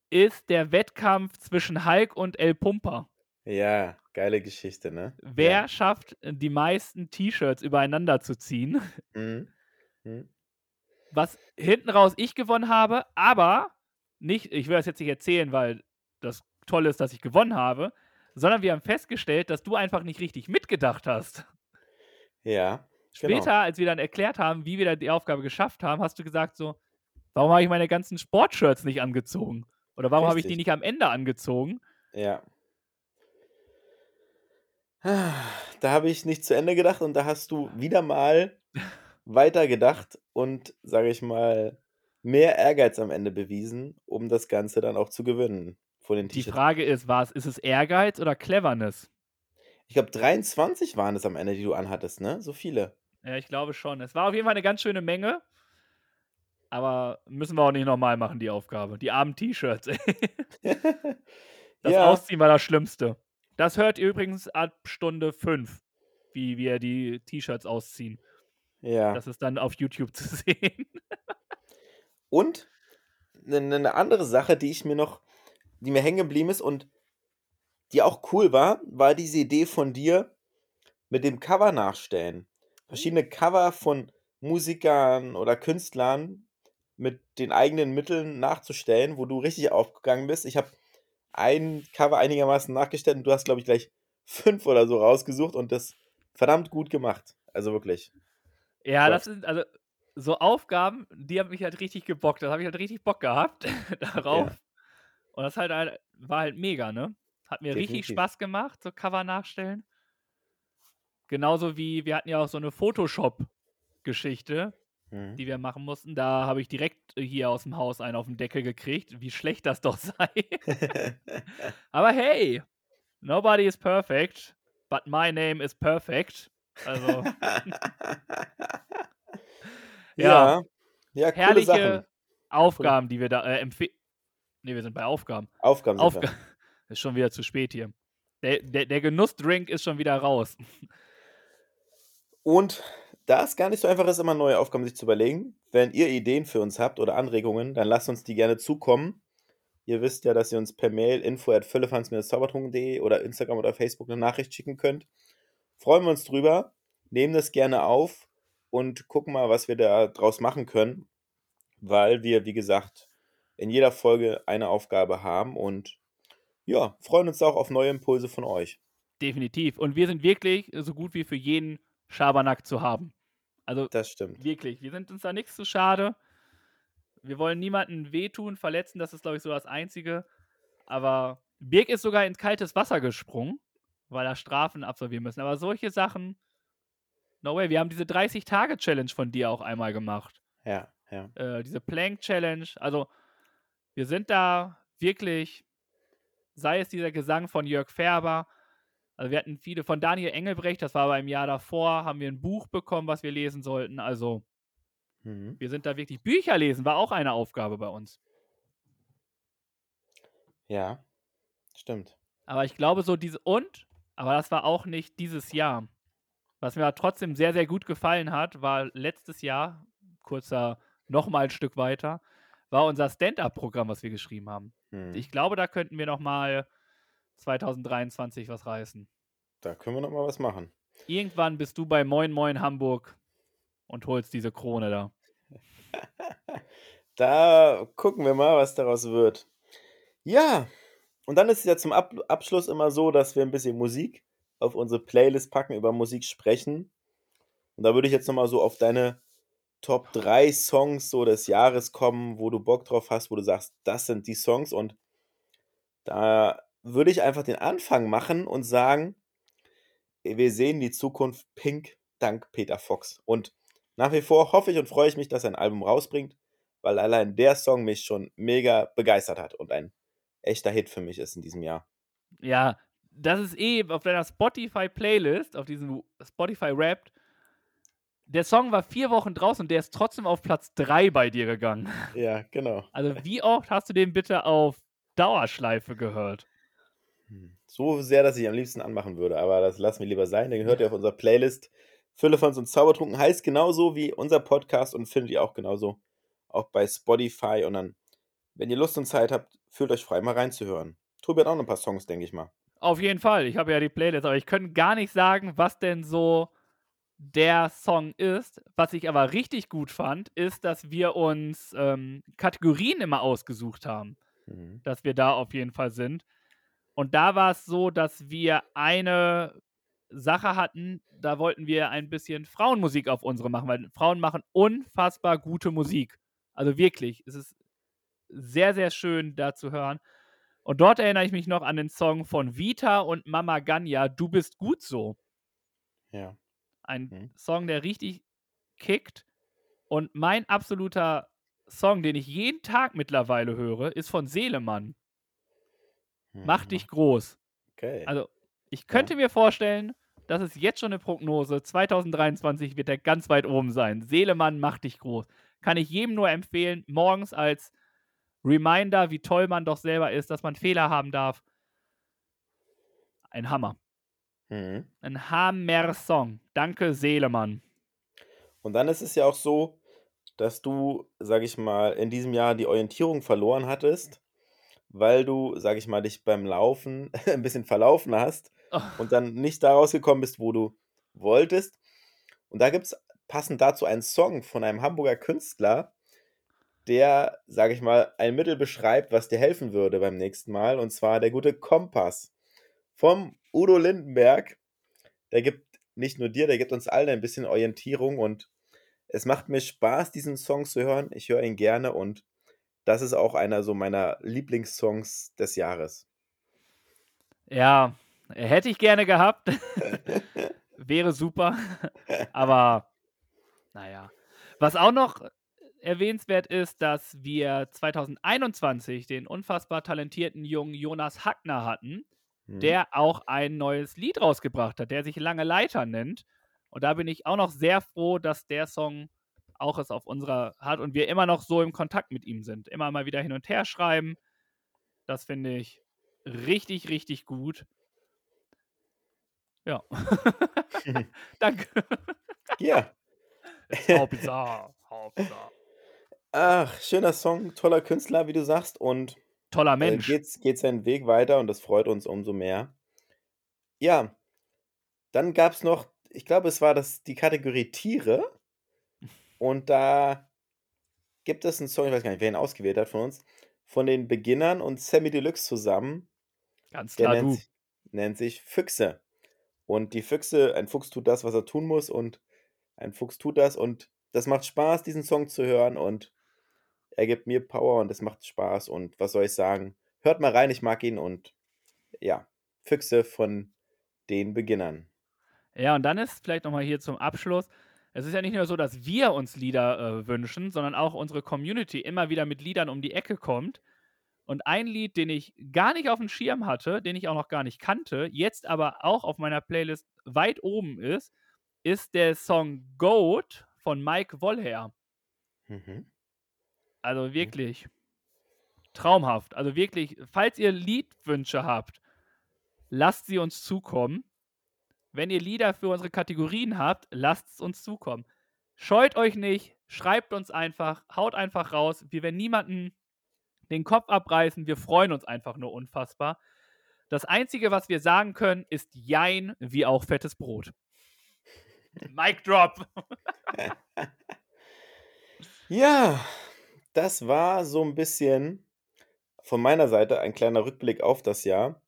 ist der Wettkampf zwischen Hulk und El Pumper. Ja, geile Geschichte, ne? Wer schafft äh, die meisten T-Shirts übereinander zu ziehen? Ja. *laughs* Mhm. Mhm. Was hinten raus ich gewonnen habe, aber nicht, ich will das jetzt nicht erzählen, weil das toll ist, dass ich gewonnen habe, sondern wir haben festgestellt, dass du einfach nicht richtig mitgedacht hast. Ja. Später, Genau. als wir dann erklärt haben, wie wir da die Aufgabe geschafft haben, hast du gesagt so, warum habe ich meine ganzen Sportshirts nicht angezogen? Oder warum habe ich die nicht am Ende angezogen? Ja. Da habe ich nicht zu Ende gedacht und da hast du wieder mal weitergedacht und, sage ich mal, mehr Ehrgeiz am Ende bewiesen, um das Ganze dann auch zu gewinnen von den Die. Frage ist, was, ist es Ehrgeiz oder Cleverness? Ich glaube, 23 waren es am Ende, die du anhattest, ne? So viele. Ja, ich glaube schon. Es war auf jeden Fall eine ganz schöne Menge. Aber müssen wir auch nicht nochmal machen, die Aufgabe. Die armen T-Shirts. *laughs* Das ja, Ausziehen war das Schlimmste. Das hört ihr übrigens ab Stunde 5, wie wir die T-Shirts ausziehen. ja. Das ist dann auf YouTube zu *laughs* sehen. Und eine ne andere Sache, die ich mir noch, die mir hängen geblieben ist und die auch cool war, war diese Idee von dir mit dem Cover nachstellen. Verschiedene Cover von Musikern oder Künstlern mit den eigenen Mitteln nachzustellen, wo du richtig aufgegangen bist. Ich habe ein Cover einigermaßen nachgestellt und du hast, glaube ich, gleich *laughs* fünf oder so rausgesucht und das verdammt gut gemacht. Also wirklich. Ja, das sind also so Aufgaben, die haben mich halt richtig gebockt. Das habe ich halt richtig Bock gehabt *laughs* darauf. Ja. Und das halt, halt war halt mega, ne? Hat mir richtig Definitiv. Spaß gemacht, so Cover nachstellen. Genauso wie wir hatten ja auch so eine Photoshop-Geschichte, Mhm. die wir machen mussten. Da habe ich direkt äh, hier aus dem Haus einen auf den Deckel gekriegt, wie schlecht das doch *laughs* sei. Aber hey, nobody is perfect, but my name is perfect. Also, *laughs* ja. Ja, coole herrliche Sachen. Aufgaben, die wir da äh, empfehlen. Ne, wir sind bei Aufgaben. Aufgaben Aufga *laughs* ist schon wieder zu spät hier. Der, der, der Genussdrink ist schon wieder raus. Und da es gar nicht so einfach ist, immer neue Aufgaben sich zu überlegen, wenn ihr Ideen für uns habt oder Anregungen, dann lasst uns die gerne zukommen. Ihr wisst ja, dass ihr uns per Mail info at zaubertrunken.de oder Instagram oder Facebook eine Nachricht schicken könnt. Freuen wir uns drüber, nehmen das gerne auf und gucken mal, was wir da draus machen können, weil wir, wie gesagt, in jeder Folge eine Aufgabe haben und ja, freuen uns auch auf neue Impulse von euch. Definitiv. Und wir sind wirklich so gut wie für jeden Schabernack zu haben. Also Das stimmt. wirklich, wir sind uns da nichts zu schade. Wir wollen niemanden wehtun, verletzen, das ist, glaube ich, so das Einzige. Aber Birk ist sogar ins kaltes Wasser gesprungen, weil er Strafen absolvieren müssen. Aber solche Sachen, no way. Wir haben diese 30-Tage-Challenge von dir auch einmal gemacht. Ja, ja. Äh, diese Plank-Challenge. Also, wir sind da wirklich, sei es dieser Gesang von Jörg Färber, also wir hatten viele von Daniel Engelbrecht, das war aber im Jahr davor, haben wir ein Buch bekommen, was wir lesen sollten. Also, Mhm. wir sind da wirklich. Bücher lesen war auch eine Aufgabe bei uns. Ja, stimmt. Aber ich glaube, so diese. Und, aber das war auch nicht dieses Jahr. Was mir trotzdem sehr, sehr gut gefallen hat, war letztes Jahr, kurzer, nochmal ein Stück weiter, war unser Stand-Up-Programm, was wir geschrieben haben. Mhm. Ich glaube, da könnten wir nochmal 2023 was reißen. Da können wir noch mal was machen. Irgendwann bist du bei Moin Moin Hamburg und holst diese Krone da. *laughs* Da gucken wir mal, was daraus wird. Ja, und dann ist es ja zum Ab Abschluss immer so, dass wir ein bisschen Musik auf unsere Playlist packen, über Musik sprechen. Und da würde ich jetzt noch mal so auf deine Top 3 Songs so des Jahres kommen, wo du Bock drauf hast, wo du sagst, das sind die Songs. Und da würde ich einfach den Anfang machen und sagen, wir sehen die Zukunft pink dank Peter Fox. Und nach wie vor hoffe ich und freue ich mich, dass er ein Album rausbringt, weil allein der Song mich schon mega begeistert hat und ein echter Hit für mich ist in diesem Jahr. Ja, das ist eh auf deiner Spotify-Playlist, auf diesem Spotify-Rap. Der Song war vier Wochen draußen und der ist trotzdem auf Platz 3 bei dir gegangen. Ja, genau. Also, wie oft hast du den bitte auf Dauerschleife gehört? Hm. So sehr, dass ich am liebsten anmachen würde, aber das lassen wir lieber sein. Den gehört ihr auf unserer Playlist. Fülle von uns Zaubertrunken heißt genauso wie unser Podcast und findet ihr auch genauso auch bei Spotify. Und dann, wenn ihr Lust und Zeit habt, fühlt euch frei, mal reinzuhören. Tobi hat auch noch ein paar Songs, denke ich mal. Auf jeden Fall. Ich habe ja die Playlist, aber ich könnte gar nicht sagen, was denn so der Song ist. Was ich aber richtig gut fand, ist, dass wir uns ähm, Kategorien immer ausgesucht haben, Mhm. dass wir da auf jeden Fall sind. Und da war es so, dass wir eine Sache hatten, da wollten wir ein bisschen Frauenmusik auf unsere machen, weil Frauen machen unfassbar gute Musik. Also wirklich, es ist sehr, sehr schön da zu hören. Und dort erinnere ich mich noch an den Song von Vita und Mama Ganya, Du bist gut so. Ja. Ein Mhm. Song, der richtig kickt. Und mein absoluter Song, den ich jeden Tag mittlerweile höre, ist von Seelemann. Mach Mhm. dich groß. Okay. Also, ich könnte mir vorstellen, das ist jetzt schon eine Prognose. 2023 wird er ganz weit oben sein. Seelemann, mach dich groß. Kann ich jedem nur empfehlen, morgens als Reminder, wie toll man doch selber ist, dass man Fehler haben darf. Ein Hammer. Mhm. Ein Hammer-Song. Danke, Seelemann. Und dann ist es ja auch so, dass du, sag ich mal, in diesem Jahr die Orientierung verloren hattest, weil du, sag ich mal, dich beim Laufen *laughs* ein bisschen verlaufen hast Oh, und dann nicht da rausgekommen bist, wo du wolltest. Und da gibt es passend dazu einen Song von einem Hamburger Künstler, der, sag ich mal, ein Mittel beschreibt, was dir helfen würde beim nächsten Mal. Und zwar der gute Kompass vom Udo Lindenberg. Der gibt nicht nur dir, der gibt uns allen ein bisschen Orientierung und es macht mir Spaß, diesen Song zu hören. Ich höre ihn gerne und das ist auch einer so meiner Lieblingssongs des Jahres. ja, hätte ich gerne gehabt. *laughs* Wäre super. Aber, naja. Was auch noch erwähnenswert ist, dass wir 2021 den unfassbar talentierten jungen Jonas Hackner hatten, Mhm. der auch ein neues Lied rausgebracht hat, der sich Lange Leiter nennt. Und da bin ich auch noch sehr froh, dass der Song auch es auf unserer hat und wir immer noch so im Kontakt mit ihm sind. Immer mal wieder hin und her schreiben. Das finde ich richtig, richtig gut. Ja. *laughs* *laughs* Danke. Ja. Hauptsache, Hauptsache. Ach, schöner Song, toller Künstler, wie du sagst. Und Toller äh, Mensch. geht, geht seinen Weg weiter und das freut uns umso mehr. Ja, dann gab es noch, ich glaube, es war das, die Kategorie Tiere. Und da gibt es einen Song, ich weiß gar nicht, wer ihn ausgewählt hat von uns, von den Beginnern und Sammy Deluxe zusammen. Ganz Der klar nennt, sich- nennt sich Füchse. Und die Füchse, ein Fuchs tut das, was er tun muss, und ein Fuchs tut das. Und das macht Spaß, diesen Song zu hören. Und er gibt mir Power und es macht Spaß. Und was soll ich sagen? Hört mal rein, ich mag ihn. Und ja, Füchse von den Beginnern. Ja, und dann ist vielleicht nochmal hier zum Abschluss. Es ist ja nicht nur so, dass wir uns Lieder äh, wünschen, sondern auch unsere Community immer wieder mit Liedern um die Ecke kommt. Und ein Lied, den ich gar nicht auf dem Schirm hatte, den ich auch noch gar nicht kannte, jetzt aber auch auf meiner Playlist weit oben ist, ist der Song Goat von Mike Wollher. Mhm. Also wirklich traumhaft. Also wirklich, falls ihr Liedwünsche habt, lasst sie uns zukommen. Wenn ihr Lieder für unsere Kategorien habt, lasst es uns zukommen. Scheut euch nicht, schreibt uns einfach, haut einfach raus. Wir werden niemanden den Kopf abreißen. Wir freuen uns einfach nur unfassbar. Das Einzige, was wir sagen können, ist Jein, wie auch fettes Brot. *laughs* Mic drop. *laughs* Ja, das war so ein bisschen von meiner Seite ein kleiner Rückblick auf das Jahr.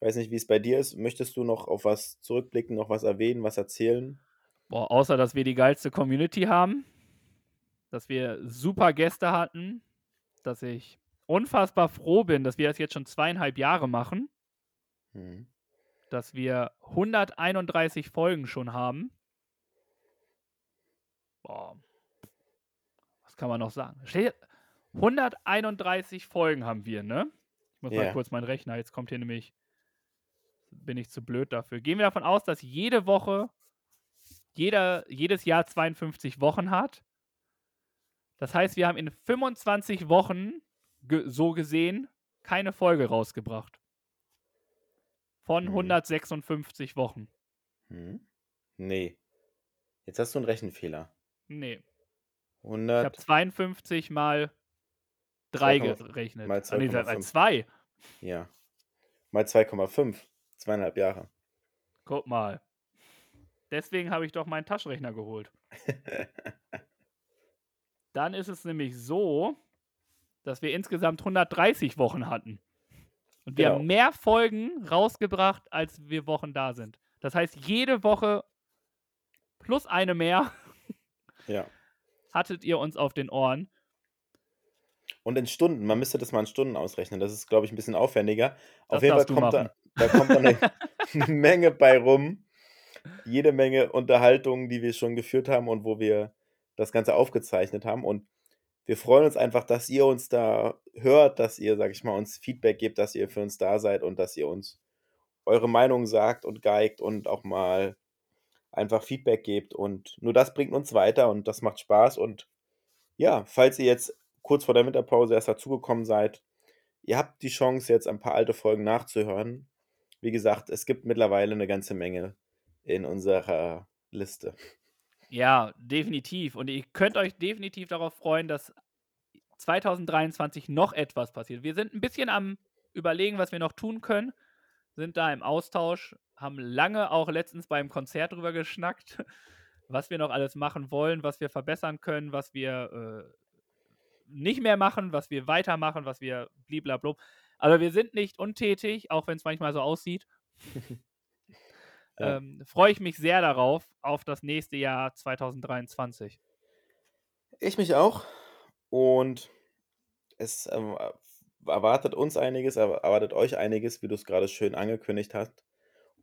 Ich weiß nicht, wie es bei dir ist. Möchtest du noch auf was zurückblicken, noch was erwähnen, was erzählen? Boah, außer dass wir die geilste Community haben, dass wir super Gäste hatten, dass ich unfassbar froh bin, dass wir das jetzt schon zweieinhalb Jahre machen, Mhm. dass wir 131 Folgen schon haben. Boah. Was kann man noch sagen? Stell dir, 131 Folgen haben wir, ne? Ich muss mal Ja. kurz meinen Rechner, jetzt kommt hier nämlich, bin ich zu blöd dafür. Gehen wir davon aus, dass jede Woche, jeder, jedes Jahr 52 Wochen hat. Das heißt, wir haben in 25 Wochen ge so gesehen keine Folge rausgebracht. Von Mhm. 156 Wochen. Mhm. Nee. Jetzt hast du einen Rechenfehler. Nee. Ich habe 100 52 mal 3 2,5 gerechnet. mal Ah, nee, mal 2,5. 2. Ja. Mal 2,5. Zweieinhalb Jahre. Guck mal. Deswegen habe ich doch meinen Taschenrechner geholt. *laughs* Dann ist es nämlich so, dass wir insgesamt 130 Wochen hatten. Und wir Genau. haben mehr Folgen rausgebracht, als wir Wochen da sind. Das heißt, jede Woche plus eine mehr Ja. *laughs* hattet ihr uns auf den Ohren. Und in Stunden, man müsste das mal in Stunden ausrechnen. Das ist, glaube ich, ein bisschen aufwendiger. Auf Das jeden Fall kommt machen. da kommt dann eine, eine *laughs* *laughs* Menge bei rum. Jede Menge Unterhaltungen, die wir schon geführt haben und wo wir das Ganze aufgezeichnet haben. Und wir freuen uns einfach, dass ihr uns da hört, dass ihr, sag ich mal, uns Feedback gebt, dass ihr für uns da seid und dass ihr uns eure Meinung sagt und geigt und auch mal einfach Feedback gebt. Und nur das bringt uns weiter und das macht Spaß. Und ja, falls ihr jetzt kurz vor der Winterpause erst dazugekommen seid, ihr habt die Chance, jetzt ein paar alte Folgen nachzuhören. Wie gesagt, es gibt mittlerweile eine ganze Menge in unserer Liste. Ja, definitiv. Und ihr könnt euch definitiv darauf freuen, dass 2023 noch etwas passiert. Wir sind ein bisschen am Überlegen, was wir noch tun können, sind da im Austausch, haben lange auch letztens beim Konzert drüber geschnackt, *laughs* was wir noch alles machen wollen, was wir verbessern können, was wir äh, nicht mehr machen, was wir weitermachen, was wir bliblablub. Also wir sind nicht untätig, auch wenn es manchmal so aussieht. *laughs* Ja. ähm, freue ich mich sehr darauf, auf das nächste Jahr 2023. Ich mich auch. Und es ähm, erwartet uns einiges, aber erwartet euch einiges, wie du es gerade schön angekündigt hast.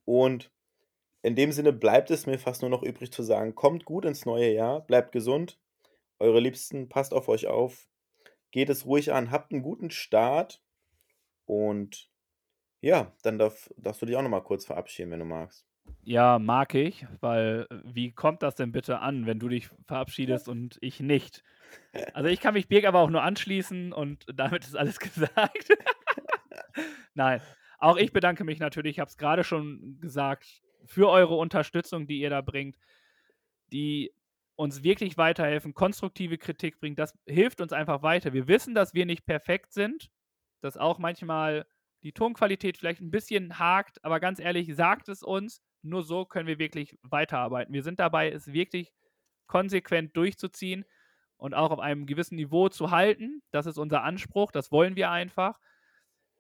Und in dem Sinne bleibt es mir fast nur noch übrig zu sagen, kommt gut ins neue Jahr, bleibt gesund, eure Liebsten, passt auf euch auf, geht es ruhig an, habt einen guten Start und ja, dann darf, darfst du dich auch nochmal kurz verabschieden, wenn du magst. Ja, mag ich, weil äh, wie kommt das denn bitte an, wenn du dich verabschiedest *laughs* und ich nicht? Also ich kann mich Birg aber auch nur anschließen und damit ist alles *laughs* gesagt. Nein, auch ich bedanke mich natürlich, ich habe es gerade schon gesagt, für eure Unterstützung, die ihr da bringt, die uns wirklich weiterhelfen, konstruktive Kritik bringt. Das hilft uns einfach weiter. Wir wissen, dass wir nicht perfekt sind, dass auch manchmal die Tonqualität vielleicht ein bisschen hakt, aber ganz ehrlich, sagt es uns. Nur so können wir wirklich weiterarbeiten. Wir sind dabei, es wirklich konsequent durchzuziehen und auch auf einem gewissen Niveau zu halten. Das ist unser Anspruch, das wollen wir einfach.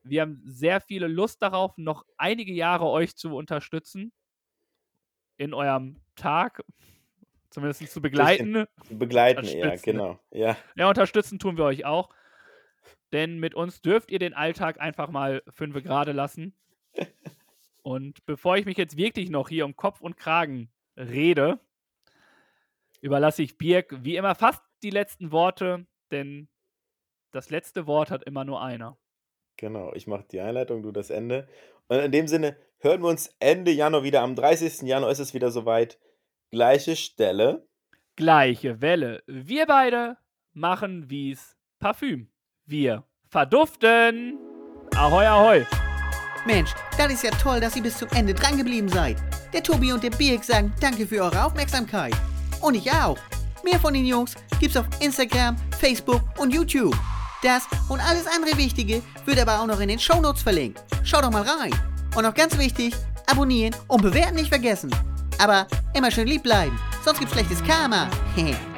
Wir haben sehr viele Lust darauf, noch einige Jahre euch zu unterstützen in eurem Tag, zumindest zu begleiten. Begleiten eher, genau. Ja. ja, unterstützen tun wir euch auch. Denn mit uns dürft ihr den Alltag einfach mal fünf gerade lassen. Und bevor ich mich jetzt wirklich noch hier um Kopf und Kragen rede, überlasse ich Birk wie immer fast die letzten Worte, denn das letzte Wort hat immer nur einer. Genau, ich mache die Einleitung, du das Ende. Und in dem Sinne hören wir uns Ende Januar wieder. Am 30. Januar ist es wieder soweit. Gleiche Stelle. Gleiche Welle. Wir beide machen wie's Parfüm. Wir verduften. Ahoi, ahoi. Mensch, das ist ja toll, dass ihr bis zum Ende drangeblieben seid. Der Tobi und der Birk sagen danke für eure Aufmerksamkeit. Und ich auch. Mehr von den Jungs gibt's auf Instagram, Facebook und YouTube. Das und alles andere Wichtige wird aber auch noch in den Shownotes verlinkt. Schaut doch mal rein. Und noch ganz wichtig, abonnieren und bewerten nicht vergessen. Aber immer schön lieb bleiben, sonst gibt's schlechtes Karma. *laughs*